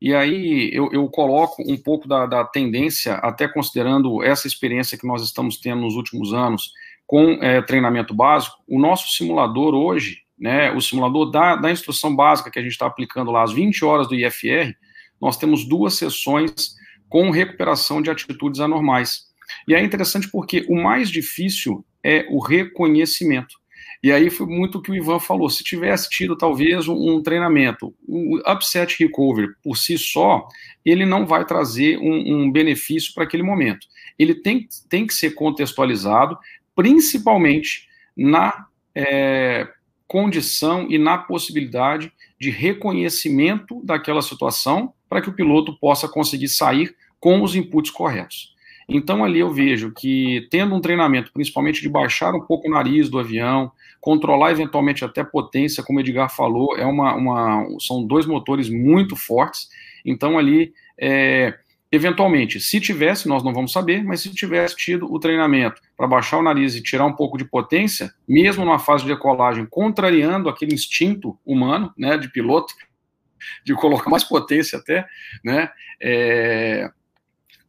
e aí eu, eu coloco um pouco da, da, tendência, até considerando essa experiência que nós estamos tendo nos últimos anos com é, treinamento básico, o nosso simulador hoje, né, o simulador da, da instrução básica que a gente está aplicando lá, as 20 horas do IFR, nós temos duas sessões com recuperação de atitudes anormais. E é interessante porque o mais difícil é o reconhecimento. E aí foi muito o que o Ivan falou. Se tivesse tido talvez um, treinamento, o upset recovery por si só, ele não vai trazer um, um benefício para aquele momento. Ele tem, tem que ser contextualizado, principalmente na é, condição e na possibilidade de reconhecimento daquela situação para que o piloto possa conseguir sair com os inputs corretos. Então, ali eu vejo que, tendo um treinamento, principalmente de baixar um pouco o nariz do avião, controlar eventualmente até potência, como o Edgar falou, é uma, uma são dois motores muito fortes. Então, ali, é, eventualmente, se tivesse, nós não vamos saber, mas se tivesse tido o treinamento para baixar o nariz e tirar um pouco de potência, mesmo numa fase de decolagem, contrariando aquele instinto humano, né, de piloto, de colocar mais potência até, né? É,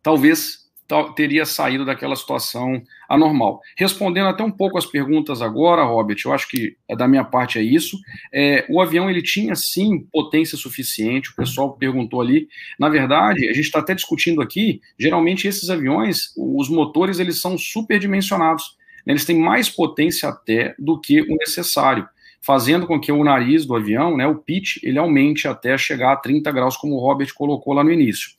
talvez tal, teria saído daquela situação anormal. Respondendo até um pouco as perguntas agora, Robert, eu acho que é da minha parte é isso. É, o avião ele tinha sim potência suficiente. O pessoal perguntou ali. Na verdade, a gente está até discutindo aqui. Geralmente esses aviões, os motores eles são superdimensionados. Né? Eles têm mais potência até do que o necessário. Fazendo com que o nariz do avião, né, o pitch, ele aumente até chegar a 30 graus, como o Robert colocou lá no início.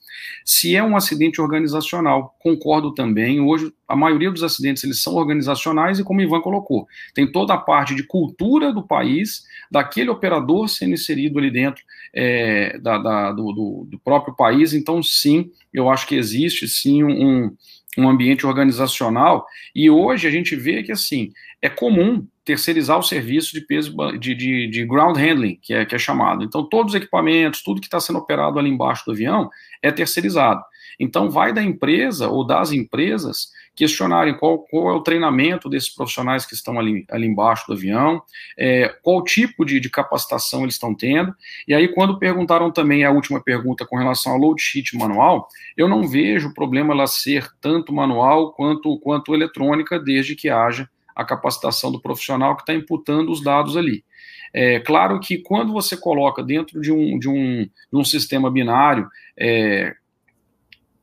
Se é um acidente organizacional, concordo também. Hoje, a maioria dos acidentes eles são organizacionais e, como o Ivan colocou, tem toda a parte de cultura do país, daquele operador sendo inserido ali dentro é, da, da, do, do, do, próprio país. Então, sim, eu acho que existe sim um, um ambiente organizacional. E hoje a gente vê que assim é comum terceirizar o serviço de peso de, de, de ground handling, que é, que é chamado. Então, todos os equipamentos, tudo que está sendo operado ali embaixo do avião é terceirizado. Então, vai da empresa ou das empresas questionarem qual, qual é o treinamento desses profissionais que estão ali, ali embaixo do avião, é, qual tipo de, de, capacitação eles estão tendo. E aí, quando perguntaram também a última pergunta com relação ao load sheet manual, eu não vejo problema ela ser tanto manual quanto, quanto eletrônica, desde que haja a capacitação do profissional que está imputando os dados ali. É claro que quando você coloca dentro de um, de um, de um sistema binário é,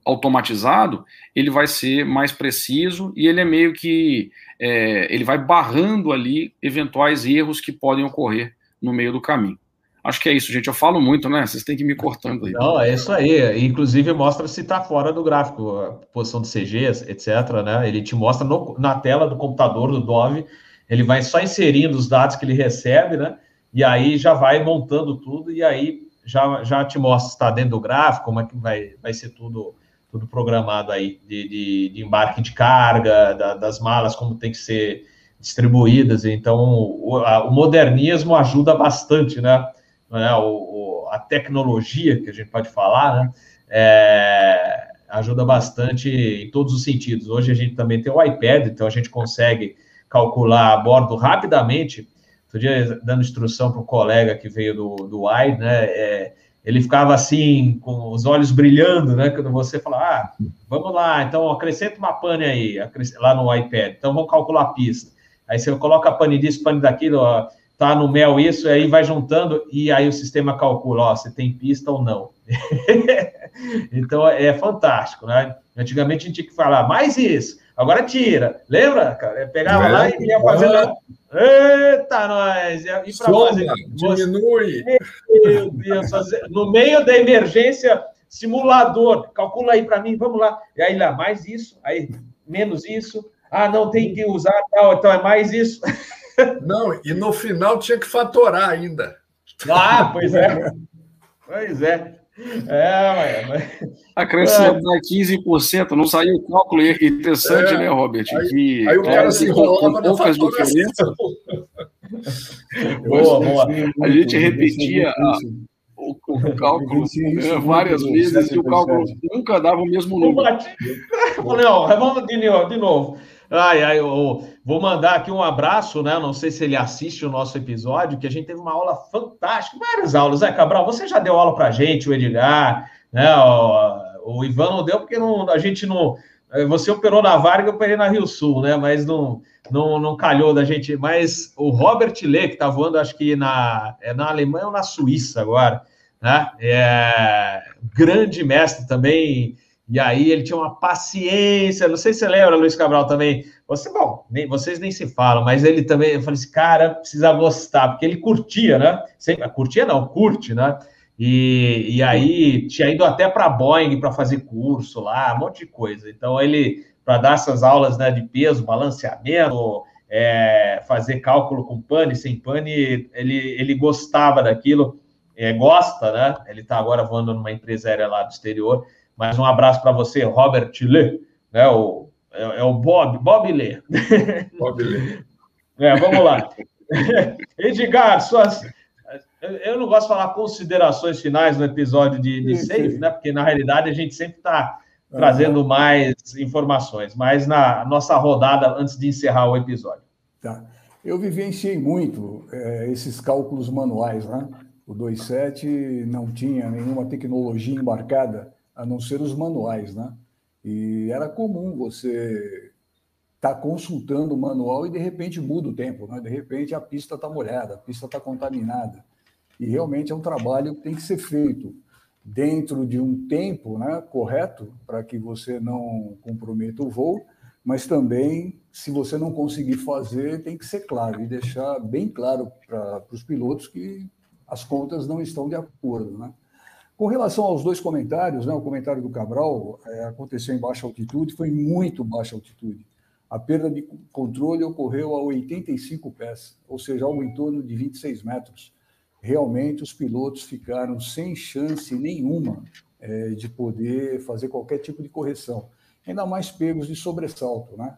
automatizado, ele vai ser mais preciso e ele é meio que é, ele vai barrando ali eventuais erros que podem ocorrer no meio do caminho. Acho que é isso, gente. Eu falo muito, né? Vocês têm que ir me cortando aí. Não, é isso aí. Inclusive mostra se está fora do gráfico, a posição de CGs, etc. Né? Ele te mostra no, na tela do computador do Dove, ele vai só inserindo os dados que ele recebe, né? E aí já vai montando tudo e aí já, já te mostra se está dentro do gráfico, como é que vai, vai ser tudo, tudo programado aí de, de, de embarque de carga, da, das malas, como tem que ser distribuídas. Então, o, a, o modernismo ajuda bastante, né? né, o, o, a tecnologia que a gente pode falar, né, é, ajuda bastante em todos os sentidos. Hoje a gente também tem o iPad, então a gente consegue calcular a bordo rapidamente. Outro dia, dando instrução para o colega que veio do, do AI, né, é, ele ficava assim, com os olhos brilhando, né, quando você fala, ah, vamos lá, então acrescenta uma pane aí, lá no iPad, então vamos calcular a pista. Aí você coloca a pane disso, pane daquilo, ó, tá no mel isso, aí vai juntando e aí o sistema calcula, ó, se tem pista ou não. então é fantástico, né? Antigamente a gente tinha que falar mais isso, agora tira. Lembra, cara? Pegava é, lá e ia fazendo. Eita, nós! E fazer. Diminui! Meu Deus, no meio da emergência, simulador, calcula aí para mim, vamos lá. E aí lá, mais isso, aí menos isso. Ah, não tem que usar tal, então é mais isso. Não, e no final tinha que fatorar ainda. Ah, pois é. Pois é. É, mas... Acrescentar é. 15%, não saiu o cálculo interessante, é. né, Robert? Aí, que, aí o cara é, se enrolava na poucas diferenças. boa, boa. A gente repetia a, o, o, cálculo é, várias vezes e o cálculo nunca dava o mesmo número. Vamos de novo. Ai, ai, eu vou mandar aqui um abraço, né? Não sei se ele assiste o nosso episódio, que a gente teve uma aula fantástica, várias aulas, né, Cabral? Você já deu aula para gente, o Edgar, né? O, o Ivan não deu porque não, a gente não. Você operou na Varga, eu operei na Rio Sul, né? Mas não, não, não calhou da gente. Mas o Robert Lê, que está voando, acho que na, é na Alemanha ou na Suíça agora, né? É grande mestre também e aí ele tinha uma paciência, não sei se você lembra, Luiz Cabral também. Você, bom, nem, vocês nem se falam, mas ele também, eu falei assim, cara, precisa gostar, porque ele curtia, né? Sempre, curtia não, curte, né? E, e aí tinha ido até para Boeing para fazer curso lá, um monte de coisa. Então ele, para dar essas aulas né, de peso, balanceamento, é, fazer cálculo com pane, sem pane, ele, ele gostava daquilo, é, gosta, né? Ele está agora voando numa empresa aérea lá do exterior. Mas um abraço para você, Robert Lê, né? O, é, é, o Bob, Bob Lê. Bob Lê. É, vamos lá. Edgar, suas. Eu não gosto de falar considerações finais no episódio de, de Safe, né? Porque na realidade a gente sempre está trazendo mais informações, mas na nossa rodada antes de encerrar o episódio. Tá. Eu vivenciei muito é, esses cálculos manuais, né? O 27 não tinha nenhuma tecnologia embarcada a não ser os manuais, né? E era comum você estar tá consultando o manual e de repente muda o tempo, né? De repente a pista está molhada, a pista está contaminada. E realmente é um trabalho que tem que ser feito dentro de um tempo né, correto para que você não comprometa o voo, mas também, se você não conseguir fazer, tem que ser claro e deixar bem claro para os pilotos que as contas não estão de acordo. Né? Com relação aos dois comentários, né, o comentário do Cabral é, aconteceu em baixa altitude, foi muito baixa altitude. A perda de controle ocorreu a 85 pés, ou seja, algo em torno de 26 metros. Realmente, os pilotos ficaram sem chance nenhuma é, de poder fazer qualquer tipo de correção, ainda mais pegos de sobressalto. Né?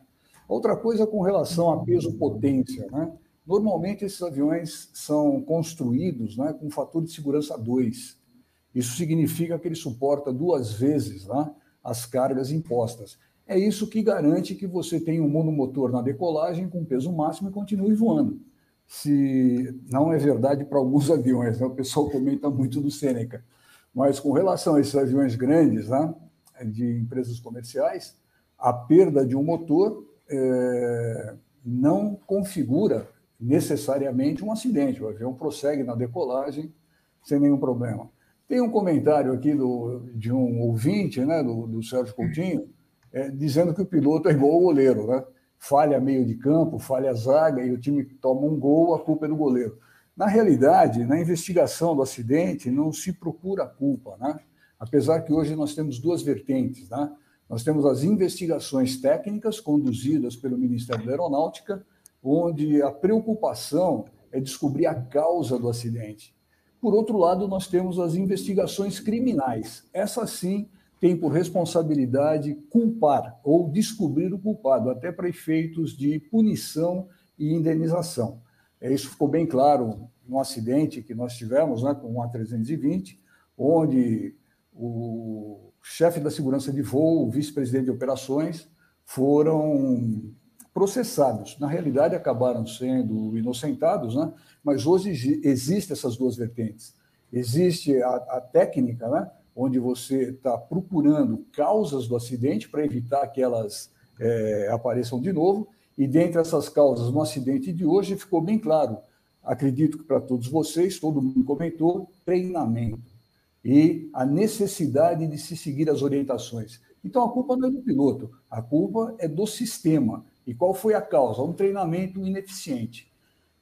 Outra coisa com relação a peso-potência. Né? Normalmente, esses aviões são construídos né, com fator de segurança 2. Isso significa que ele suporta duas vezes né, as cargas impostas. É isso que garante que você tenha um monomotor na decolagem com peso máximo e continue voando. Se não é verdade para alguns aviões, né? o pessoal comenta muito do Seneca. Mas com relação a esses aviões grandes, né, de empresas comerciais, a perda de um motor é, não configura necessariamente um acidente. O avião prossegue na decolagem sem nenhum problema. Tem um comentário aqui do, de um ouvinte, né, do, do Sérgio Coutinho, é, dizendo que o piloto é igual ao goleiro, né? Falha meio de campo, falha a zaga e o time toma um gol, a culpa é do goleiro. Na realidade, na investigação do acidente, não se procura a culpa, né? Apesar que hoje nós temos duas vertentes, né? Nós temos as investigações técnicas conduzidas pelo Ministério da Aeronáutica, onde a preocupação é descobrir a causa do acidente. Por outro lado, nós temos as investigações criminais. Essas sim tem por responsabilidade culpar ou descobrir o culpado, até para efeitos de punição e indenização. É, isso ficou bem claro no acidente que nós tivemos né, com o A320, onde o chefe da segurança de voo, o vice-presidente de operações, foram processados. Na realidade, acabaram sendo inocentados, né? mas hoje existem essas duas vertentes. Existe a, a técnica, né? onde você está procurando causas do acidente para evitar que elas é, apareçam de novo, e dentre essas causas no acidente de hoje ficou bem claro, acredito que para todos vocês, todo mundo comentou, treinamento e a necessidade de se seguir as orientações. Então a culpa não é do piloto, a culpa é do sistema. E qual foi a causa? Um treinamento ineficiente.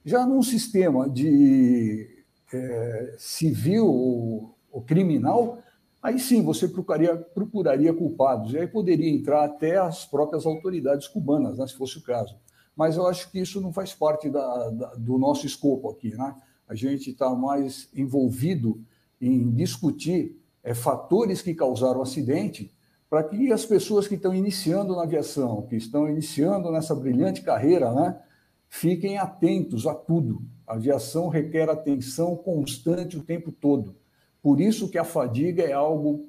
Já num sistema de é, civil ou, ou criminal, Aí sim você procuraria, procuraria culpados, e aí poderia entrar até as próprias autoridades cubanas, né, se fosse o caso. Mas eu acho que isso não faz parte da, da, do nosso escopo aqui. Né? A gente está mais envolvido em discutir é, fatores que causaram o acidente para que as pessoas que estão iniciando na aviação, que estão iniciando nessa brilhante carreira, né, fiquem atentos a tudo. A aviação requer atenção constante o tempo todo. Por isso que a fadiga é algo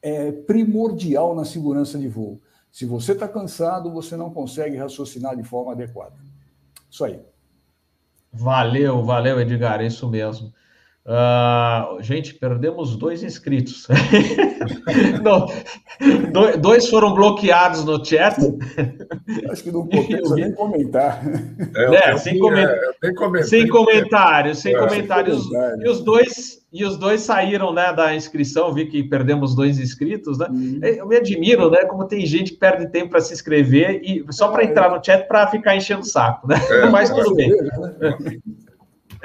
é, primordial na segurança de voo. Se você está cansado, você não consegue raciocinar de forma adequada. Isso aí. Valeu, valeu, Edgar, é isso mesmo. Uh, gente, perdemos dois inscritos. não, dois foram bloqueados no chat. Acho que não compensa nem comentar. É, é sem, coment... é, sem comentários, sem é, comentários. E os dois e os dois saíram né, da inscrição, vi que perdemos dois inscritos, né? Uhum. Eu me admiro, né? Como tem gente que perde tempo para se inscrever e só para entrar no chat para ficar enchendo o saco, né? Mas tudo bem.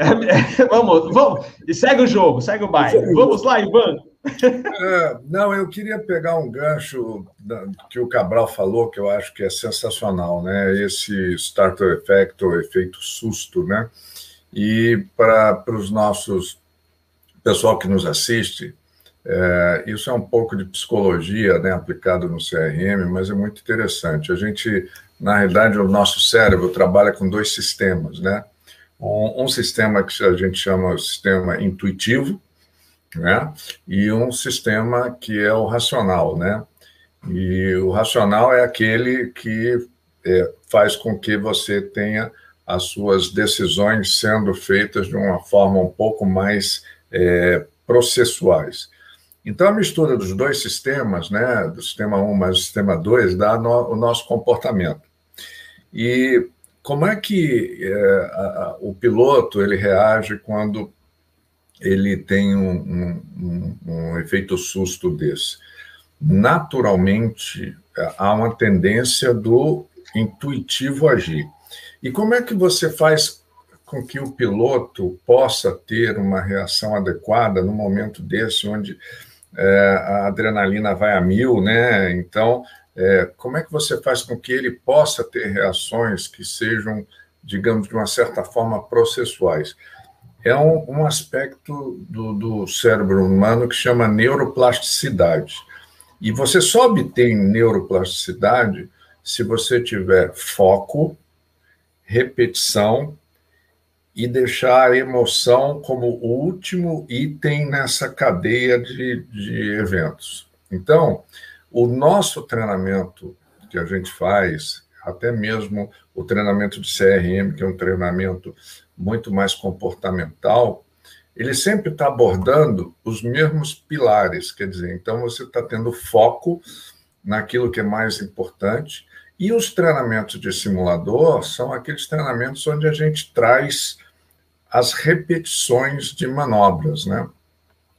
É, é, vamos, vamos. E segue o jogo, segue o baile. Vamos lá, Ivan. É, não, eu queria pegar um gancho da, que o Cabral falou, que eu acho que é sensacional, né? Esse starter effect, ou efeito susto, né? E para os nossos pessoal que nos assiste, é, isso é um pouco de psicologia, né, aplicado no CRM, mas é muito interessante. A gente, na realidade, o nosso cérebro trabalha com dois sistemas, né? Um, um sistema que a gente chama de sistema intuitivo, né? E um sistema que é o racional, né? E o racional é aquele que é, faz com que você tenha as suas decisões sendo feitas de uma forma um pouco mais é, processuais. Então, a mistura dos dois sistemas, né, do sistema 1 mais o sistema 2, dá no, o nosso comportamento. E como é que é, a, o piloto ele reage quando ele tem um, um, um, efeito susto desse? naturalmente há uma tendência do intuitivo agir. E como é que você faz com que o piloto possa ter uma reação adequada no momento desse, onde é, a adrenalina vai a mil, né? Então, é, como é que você faz com que ele possa ter reações que sejam, digamos, de uma certa forma processuais? É um, um aspecto do, do cérebro humano que chama neuroplasticidade. E você só obtém neuroplasticidade se você tiver foco, repetição e deixar a emoção como o último item nessa cadeia de, de eventos. Então, o nosso treinamento que a gente faz, até mesmo o treinamento de CRM, que é um treinamento muito mais comportamental, ele sempre está abordando os mesmos pilares, quer dizer, então você está tendo foco naquilo que é mais importante, e os treinamentos de simulador são aqueles treinamentos onde a gente traz as repetições de manobras, né?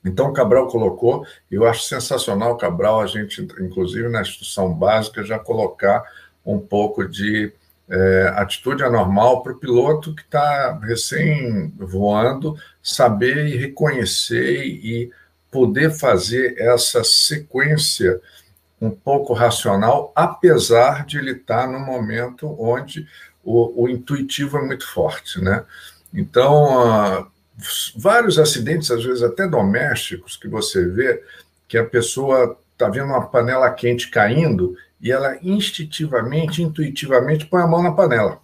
Então, o Cabral colocou, eu acho sensacional, Cabral, a gente, inclusive na instrução básica, já colocar um pouco de é, atitude anormal para o piloto que está recém voando, saber e reconhecer e poder fazer essa sequência um pouco racional, apesar de ele estar tá no momento onde o, o intuitivo é muito forte, né? Então, uh, vários acidentes, às vezes até domésticos, que você vê que a pessoa está vendo uma panela quente caindo e ela instintivamente, intuitivamente põe a mão na panela.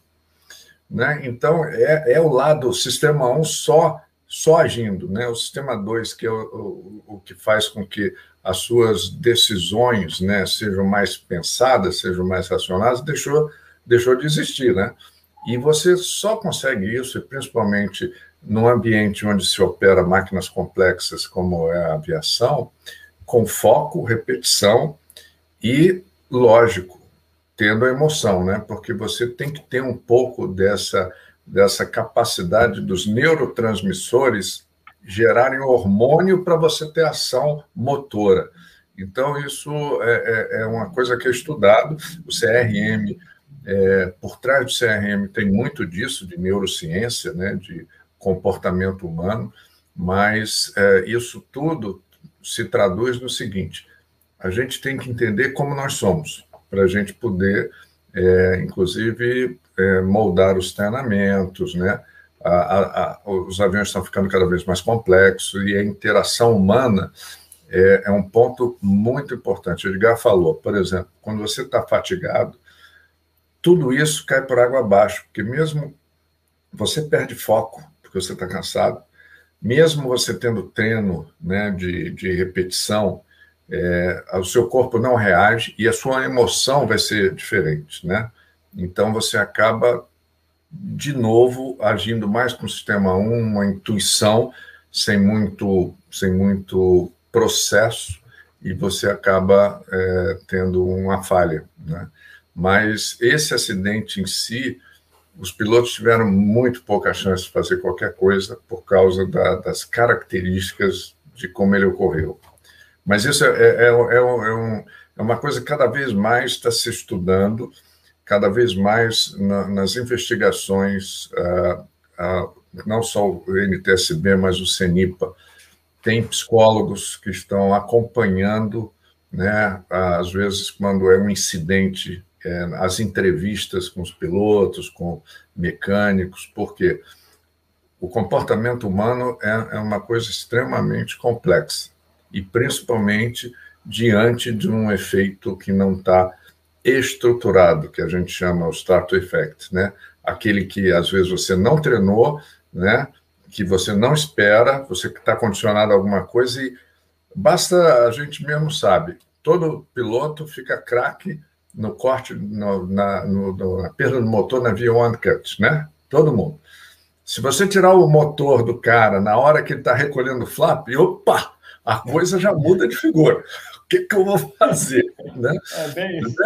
Né? Então, é, é o lado, o sistema 1 só, só agindo. Né? O sistema 2, que é o, o, o que faz com que as suas decisões né, sejam mais pensadas, sejam mais racionais, deixou, deixou de existir. Né? E você só consegue isso, principalmente num ambiente onde se opera máquinas complexas como é a aviação, com foco, repetição e, lógico, tendo a emoção, né? Porque você tem que ter um pouco dessa, dessa capacidade dos neurotransmissores gerarem hormônio para você ter ação motora. Então, isso é, é, é, uma coisa que é estudado. O CRM, é, por trás do CRM, tem muito disso, de neurociência, né, de comportamento humano, mas é, isso tudo se traduz no seguinte: a gente tem que entender como nós somos, para a gente poder, é, inclusive, é, moldar os treinamentos, né? A, a, a, os aviões estão ficando cada vez mais complexos e a interação humana é, é um ponto muito importante. O Edgar falou, por exemplo, quando você está fatigado, tudo isso cai por água abaixo, porque mesmo você perde foco, porque você está cansado, mesmo você tendo treino né, de, de repetição, é, o seu corpo não reage e a sua emoção vai ser diferente, né? Então você acaba de novo agindo mais com o sistema 1, uma intuição sem muito, sem muito processo e você acaba é, tendo uma falha, né? Mas esse acidente em si, os pilotos tiveram muito pouca chance de fazer qualquer coisa por causa da, das características de como ele ocorreu. Mas isso é, é, é, é, um, é uma coisa que cada vez mais está se estudando, cada vez mais na, nas investigações, ah, ah, não só o NTSB, mas o CENIPA, tem psicólogos que estão acompanhando, né, às vezes, quando é um incidente é, as entrevistas com os pilotos, com mecânicos, porque o comportamento humano é, é uma coisa extremamente complexa e principalmente diante de um efeito que não está estruturado, que a gente chama o start effect, né? Aquele que às vezes você não treinou, né? Que você não espera, você está condicionado a alguma coisa e basta a gente mesmo sabe. Todo piloto fica craque no corte, no, na, no, na perda do motor na via one cut, né? Todo mundo. Se você tirar o motor do cara na hora que ele está recolhendo o flap, opa, a coisa já muda de figura. O que, que eu vou fazer? Né? É bem isso.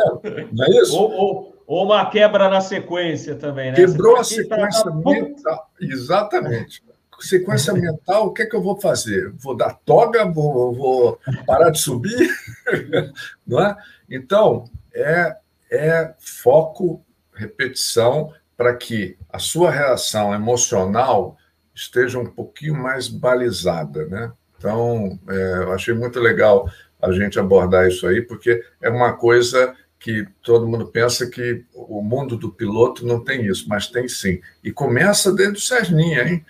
Não é isso? Ou, ou, ou, uma quebra na sequência também, né? Quebrou a sequência tá... mental. Exatamente. sequência mental, o que é que eu vou fazer? Vou dar toga? Vou, vou parar de subir? não é? Então, é, é foco, repetição, para que a sua reação emocional esteja um pouquinho mais balizada, né? Então, é, eu achei muito legal a gente abordar isso aí, porque é uma coisa que todo mundo pensa que o mundo do piloto não tem isso, mas tem sim. E começa desde o Serninha, hein?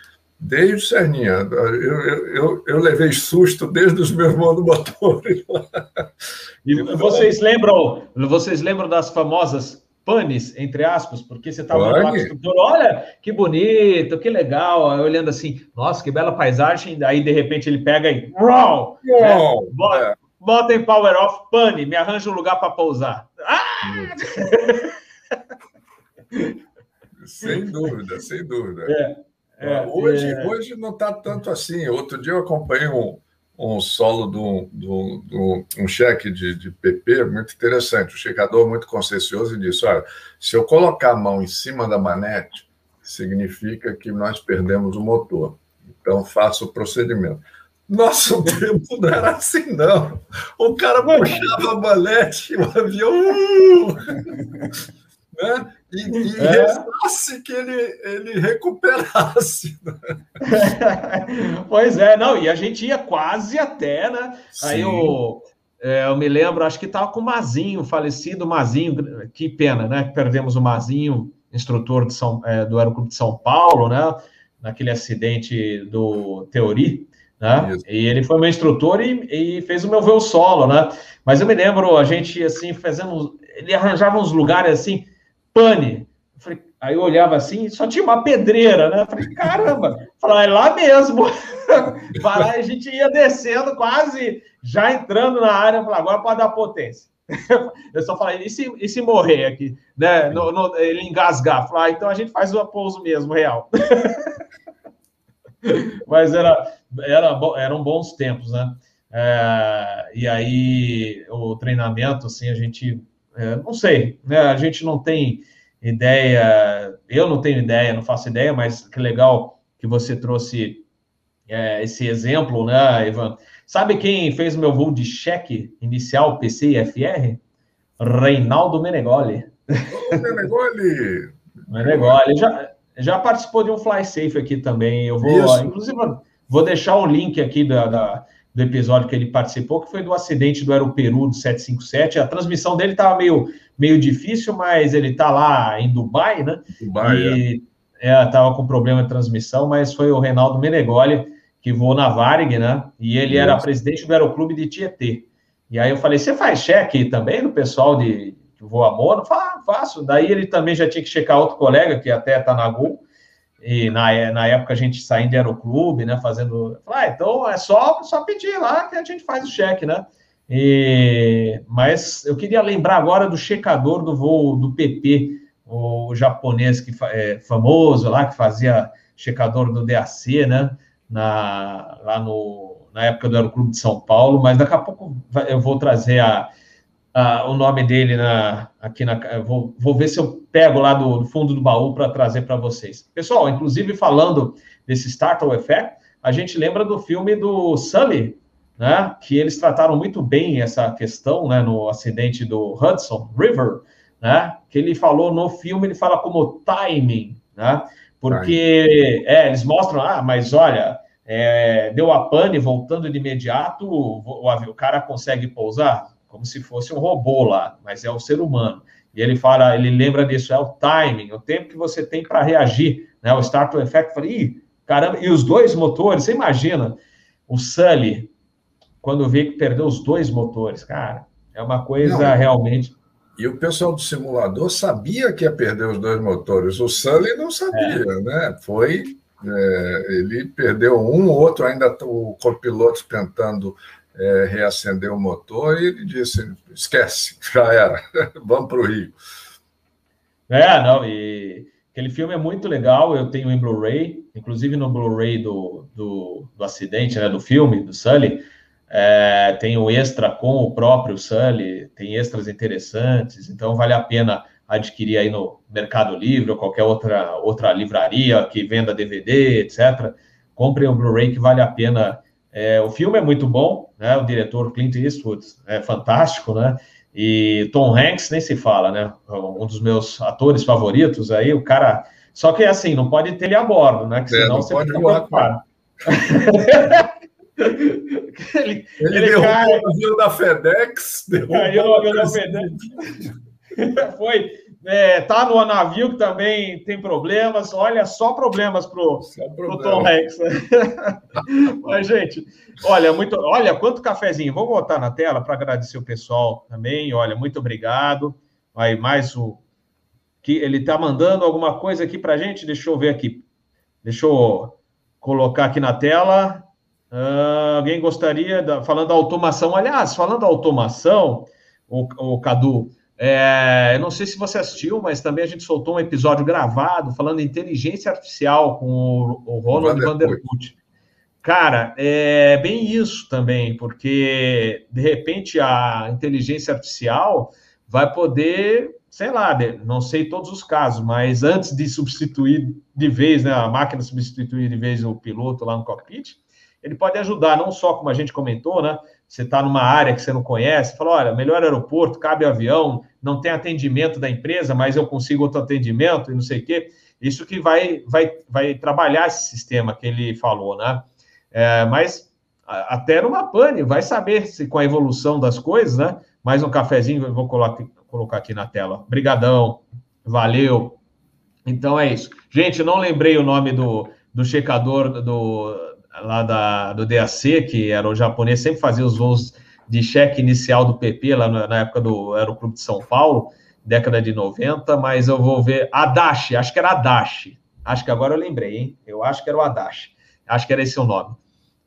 Desde o Serninha. Eu, eu, eu, levei susto desde os meus monomotores. E vocês lembram, vocês lembram das famosas panes, entre aspas, porque você estava lá com o olha que bonito, que legal, olhando assim, nossa, que bela paisagem, daí de repente ele pega e uau, né? bota, é. bota, em power off, pane, me arranja um lugar para pousar. Ah! sem dúvida, sem dúvida. É, é, hoje, é. hoje não está tanto assim. Outro dia eu acompanhei um, um solo de um, de um, de um, um cheque de, de PP muito interessante. O checador muito consciencioso e disse: olha, se eu colocar a mão em cima da manete, significa que nós perdemos o motor. Então faça o procedimento. Nosso tempo não era assim, não. O cara puxava a manete, o avião. Né? E, e é. restasse que ele, ele recuperasse. Né? pois é, não, e a gente ia quase até, né? Sim. Aí eu, é, eu me lembro, acho que estava com o Mazinho, falecido Mazinho, que pena, né? Perdemos o Mazinho, instrutor de São, é, do Aeroclube de São Paulo, né? Naquele acidente do Teori. Né? E ele foi meu instrutor e, e, fez o meu voo solo, né? Mas eu me lembro, a gente, assim, fazendo... Ele arranjava uns lugares, assim, pane. Falei, aí eu olhava assim, só tinha uma pedreira, né? Falei, caramba, falei, é lá mesmo. Vai lá, a gente ia descendo, quase já entrando na área, falei, agora pode dar potência. Eu só falei, e se, e se morrer aqui, né? No, no, ele engasgar? Falei, ah, então a gente faz o pouso mesmo, real. Mas era, era, eram bons tempos, né? É, e aí o treinamento, assim, a gente é, não sei, né? A gente não tem ideia, eu não tenho ideia, não faço ideia, mas que legal que você trouxe é, esse exemplo, né, Ivan? Sabe quem fez o meu voo de cheque inicial PC e FR? Reinaldo Menegoli. Ô, Menegoli! Menegoli, já, já participou de um Fly Safe aqui também. Eu vou, Isso. inclusive, vou deixar o link aqui da, da do episódio que ele participou, que foi do acidente do Aeroperu do 757. A transmissão dele estava meio, meio difícil, mas ele está lá em Dubai, né? Dubai, e estava é. é, com problema de transmissão, mas foi o Reinaldo Menegoli que voou na Varig, né? E ele Isso. era presidente do Aeroclube de Tietê. E aí eu falei, você faz cheque também do pessoal de que voa mono? Fala, ah, faço. Daí ele também já tinha que checar outro colega, que até está na Gol, e na, na época a gente saindo de aeroclube, né, fazendo, ah, então é só, só pedir lá que a gente faz o cheque, né, e, mas eu queria lembrar agora do checador do voo do PP, o japonês que é famoso lá, que fazia checador do DAC, né, na, lá no, na época do Aeroclube de São Paulo, mas daqui a pouco eu vou trazer a, uh, o nome dele na, aqui na. Vou, vou ver se eu pego lá do, do fundo do baú para trazer para vocês. Pessoal, inclusive falando desse Startle Effect, a gente lembra do filme do Sully, né? Que eles trataram muito bem essa questão, né? No acidente do Hudson River, né? Que ele falou no filme, ele fala como timing, né? Porque é, eles mostram, ah, mas olha, é, deu a pane voltando de imediato, o, o, o cara consegue pousar? Como se fosse um robô lá, mas é o ser humano. E ele fala, ele lembra disso, é o timing, o tempo que você tem para reagir, né? O startle effect, falei, Ih, caramba, e os dois motores, você imagina, o Sully, quando vê que perdeu os dois motores, cara, é uma coisa Não, realmente. E o pessoal do simulador sabia que ia perder os dois motores, o Sully não sabia, é. né? Foi. É, ele perdeu um, outro ainda o copiloto tentando é, reacender o motor e ele disse: esquece, já era, vamos para o Rio. É, não, e aquele filme é muito legal, eu tenho em Blu-ray, inclusive no Blu-ray do, do, do, acidente, né, do filme, do Sully, é, tem o extra com o próprio Sully, tem extras interessantes, então vale a pena adquirir aí no Mercado Livre ou qualquer outra, outra livraria que venda DVD, etc., comprem o Blu-ray que vale a pena. É, o filme é muito bom, né? O diretor Clint Eastwood é fantástico, né? E Tom Hanks nem se fala, né? Um dos meus atores favoritos aí, o cara. Só que assim, não pode ter ele a bordo, né? Que é, senão é, você pode fica ele, ele, ele derrubou o avião da FedEx. Caiu no avião da FedEx. Foi. É, tá no navio que também tem problemas. Olha, só problemas pro, pro Tom Hanks. Mas, gente, olha, muito. Olha, quanto cafezinho. Vou botar na tela para agradecer o pessoal também. Olha, muito obrigado. Aí, mais o. que Ele tá mandando alguma coisa aqui pra gente. Deixa eu ver aqui. Deixa eu colocar aqui na tela. Uh, alguém gostaria, da, falando da automação, aliás, falando da automação, o, o Cadu, é, não sei se você assistiu, mas também a gente soltou um episódio gravado falando inteligência artificial com o, o Ronald Vanderput. Cara, é bem isso também, porque de repente a inteligência artificial vai poder, sei lá, não sei todos os casos, mas antes de substituir de vez, né, a máquina substituir de vez o piloto lá no cockpit, ele pode ajudar, não só como a gente comentou, né? Você está numa área que você não conhece, fala: olha, melhor aeroporto, cabe avião, não tem atendimento da empresa, mas eu consigo outro atendimento e não sei o quê. Isso que vai, vai, vai trabalhar esse sistema que ele falou, né? É, mas até numa pane, vai saber se com a evolução das coisas, né? Mais um cafezinho, eu vou colocar, colocar aqui na tela. Brigadão, valeu. Então é isso. Gente, não lembrei o nome do, do checador do, lá da, do DAC, que era o japonês, sempre fazia os voos de cheque inicial do PP, lá na, época do Aeroclube de São Paulo, década de 90, mas eu vou ver. Adachi, acho que era Adachi. Acho que agora eu lembrei, hein? Eu acho que era o Adachi. Acho que era esse o nome.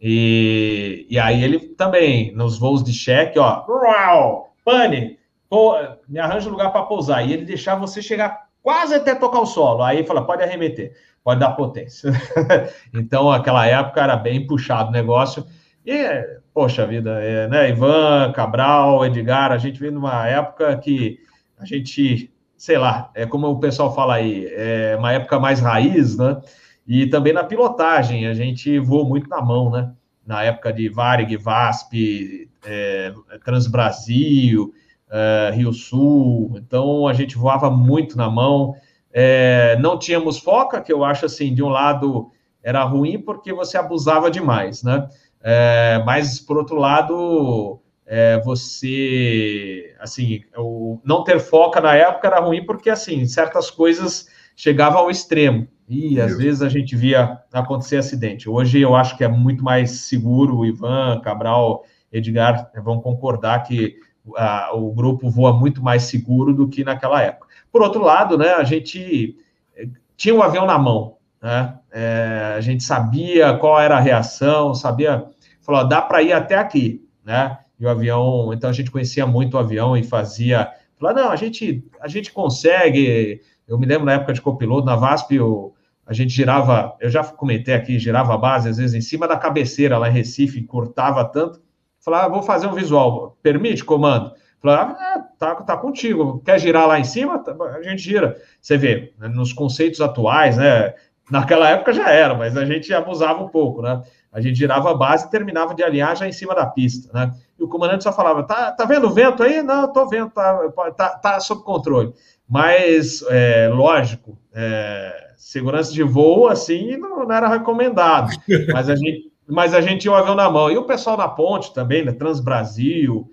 E, e aí ele também, nos voos de cheque, ó, uau, pane, pô, me arranja um lugar para pousar. E ele deixava você chegar quase até tocar o solo. Aí fala, pode arremeter pode dar potência. então, aquela época era bem puxado o negócio. E, poxa vida, é, né? Ivan, Cabral, Edgar, a gente vem numa época que a gente, sei lá, é como o pessoal fala aí, é uma época mais raiz, né? E também na pilotagem, a gente voou muito na mão, né? Na época de Varig, VASP, é, Transbrasil, é, Rio Sul, então a gente voava muito na mão. É, não tínhamos foca, que eu acho assim, de um lado era ruim porque você abusava demais, né? É, mas por outro lado, é, você, assim, o, não ter foca na época era ruim porque assim certas coisas chegavam ao extremo e às vezes a gente via acontecer acidente. Hoje eu acho que é muito mais seguro. O Ivan, Cabral, Edgar vão concordar que a, o grupo voa muito mais seguro do que naquela época. Por outro lado, né, a gente eh, tinha o um avião na mão, né? É, a gente sabia qual era a reação, sabia, falou, dá para ir até aqui, né? E o avião, então a gente conhecia muito o avião e fazia, falou, não, a gente, a gente consegue. Eu me lembro na época de copiloto, na VASP, eu, a gente girava, eu já comentei aqui, girava a base, às vezes em cima da cabeceira lá em Recife, cortava tanto. Falava, ah, vou fazer um visual, permite, comando? Falava, ah, tá, tá contigo. Quer girar lá em cima? Tá, a gente gira. Você vê, né, nos conceitos atuais, né? Naquela época já era, mas a gente abusava um pouco, né? A gente girava a base e terminava de alinhar já em cima da pista, né? E o comandante só falava: tá, tá vendo o vento aí? Não, tô vendo, tá, tá, tá sob controle. Mas, é, lógico, é, segurança de voo, assim, não, não, era recomendado. Mas a gente, mas a gente tinha o avião na mão. E o pessoal na ponte também, né? Transbrasil,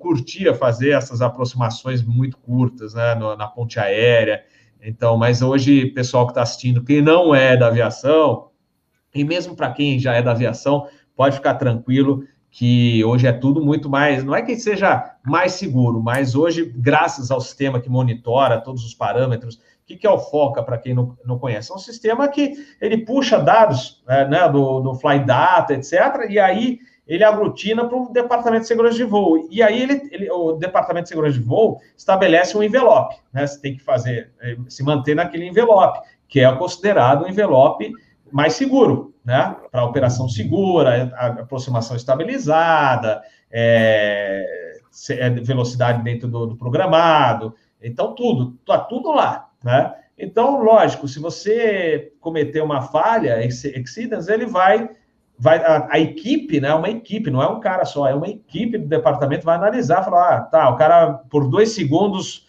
curtia fazer essas aproximações muito curtas, né, na ponte aérea. Então, mas hoje, pessoal que está assistindo, quem não é da aviação, e mesmo para quem já é da aviação, pode ficar tranquilo que hoje é tudo muito mais, não é que seja mais seguro, mas hoje, graças ao sistema que monitora todos os parâmetros, o que, que é o FOCA, para quem não, não conhece? É um sistema que ele puxa dados é, né, do, do Fly Data, etc., e aí ele aglutina para o Departamento de Segurança de Voo. E aí ele, ele, o Departamento de Segurança de Voo estabelece um envelope, né? Você tem que fazer, eh, se manter naquele envelope, que é considerado um envelope mais seguro, né? Para operação segura, aproximação estabilizada, é, velocidade dentro do, do programado, então tudo, tá tudo lá, né? Então, lógico, se você cometer uma falha, exceedance, ele vai vai a, a, equipe, né? Uma equipe, não é um cara só, é uma equipe do departamento vai analisar, falar, ah, tá, o cara por dois segundos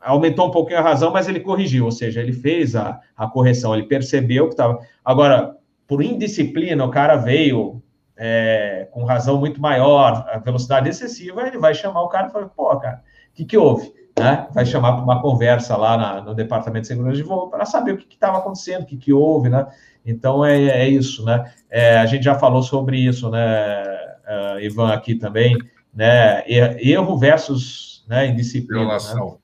aumentou um pouquinho a razão, mas ele corrigiu, ou seja, ele fez a, a correção, ele percebeu que estava. Agora, por indisciplina, o cara veio é, com razão muito maior, a velocidade excessiva, ele vai chamar o cara e falar, pô, cara, o que, que houve? Né? Vai chamar para uma conversa lá na, no departamento de segurança de voo para saber o que estava acontecendo, o que, que houve, né? Então é, é isso, né? É, a gente já falou sobre isso, né, uh, Ivan, aqui também, né? Erro versus né, indisciplina. Né? Violação. Né?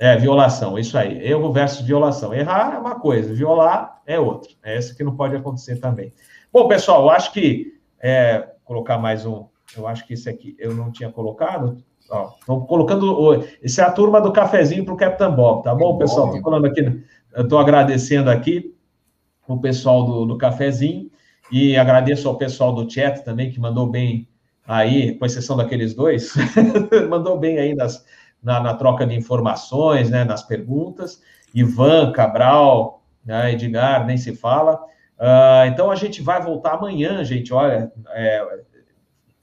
É, violação, isso aí. Erro versus violação. Errar é uma coisa, violar é outra. É essa que não pode acontecer também. Bom, pessoal, eu acho que. É, colocar mais um. Eu acho que esse aqui eu não tinha colocado. Estou colocando. Essa é a turma do cafezinho para o Capitão Bob, tá bom, pessoal? Estou falando aqui. Estou agradecendo aqui o pessoal do, do cafezinho e agradeço ao pessoal do chat também que mandou bem aí, com exceção daqueles dois, mandou bem aí nas, na, na, troca de informações, né, nas perguntas. Ivan, Cabral, né, Edgar, nem se fala. Uh, então a gente vai voltar amanhã, gente. Olha, é,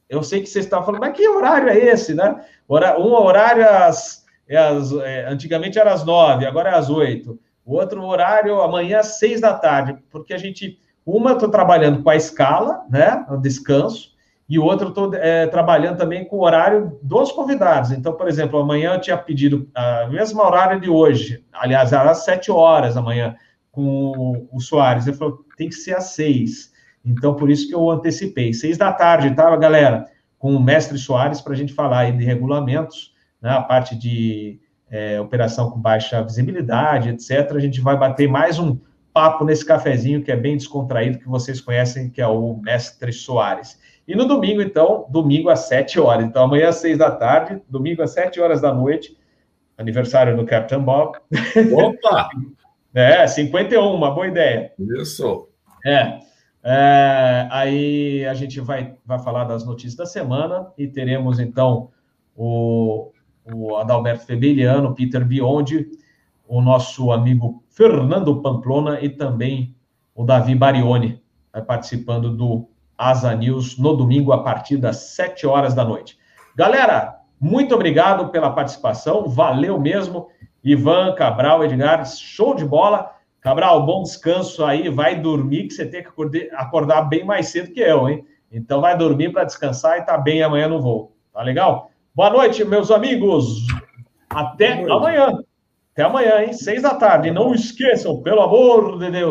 eu sei que vocês estavam falando, mas que horário é esse, né? Um horário às, é às é, antigamente era às nove, agora é às oito. O outro horário, amanhã, às seis da tarde, porque a gente. Uma, estou trabalhando com a escala, né? O descanso, e outro estou é, trabalhando também com o horário dos convidados. Então, por exemplo, amanhã eu tinha pedido a mesma horário de hoje, aliás, era às sete horas amanhã, com o Soares. Ele falou, tem que ser às seis. Então, por isso que eu antecipei. Seis da tarde, tá, galera? Com o mestre Soares, para a gente falar aí de regulamentos, né? A parte de é, operação com baixa visibilidade, etc. A gente vai bater mais um papo nesse cafezinho que é bem descontraído, que vocês conhecem, que é o Mestre Soares. E no domingo, então, domingo às 7 horas. Então, amanhã às 6 da tarde, domingo às 7 horas da noite, aniversário do Captain Bob. Opa! é, 51, uma boa ideia. Isso. É. é. aí a gente vai, vai falar das notícias da semana e teremos, então, o, o Adalberto Febeliano, Peter Biondi, o nosso amigo Fernando Pamplona e também o Davi Barioni, participando do Asa News no domingo a partir das 7 horas da noite. Galera, muito obrigado pela participação, valeu mesmo. Ivan, Cabral, Edgar, show de bola. Cabral, bom descanso aí, vai dormir, que você tem que acordar bem mais cedo que eu, hein? Então vai dormir para descansar e tá bem amanhã no voo. Tá legal? Boa noite, meus amigos. Até amanhã. Até amanhã, hein? Seis da tarde. Não esqueçam, pelo amor de Deus.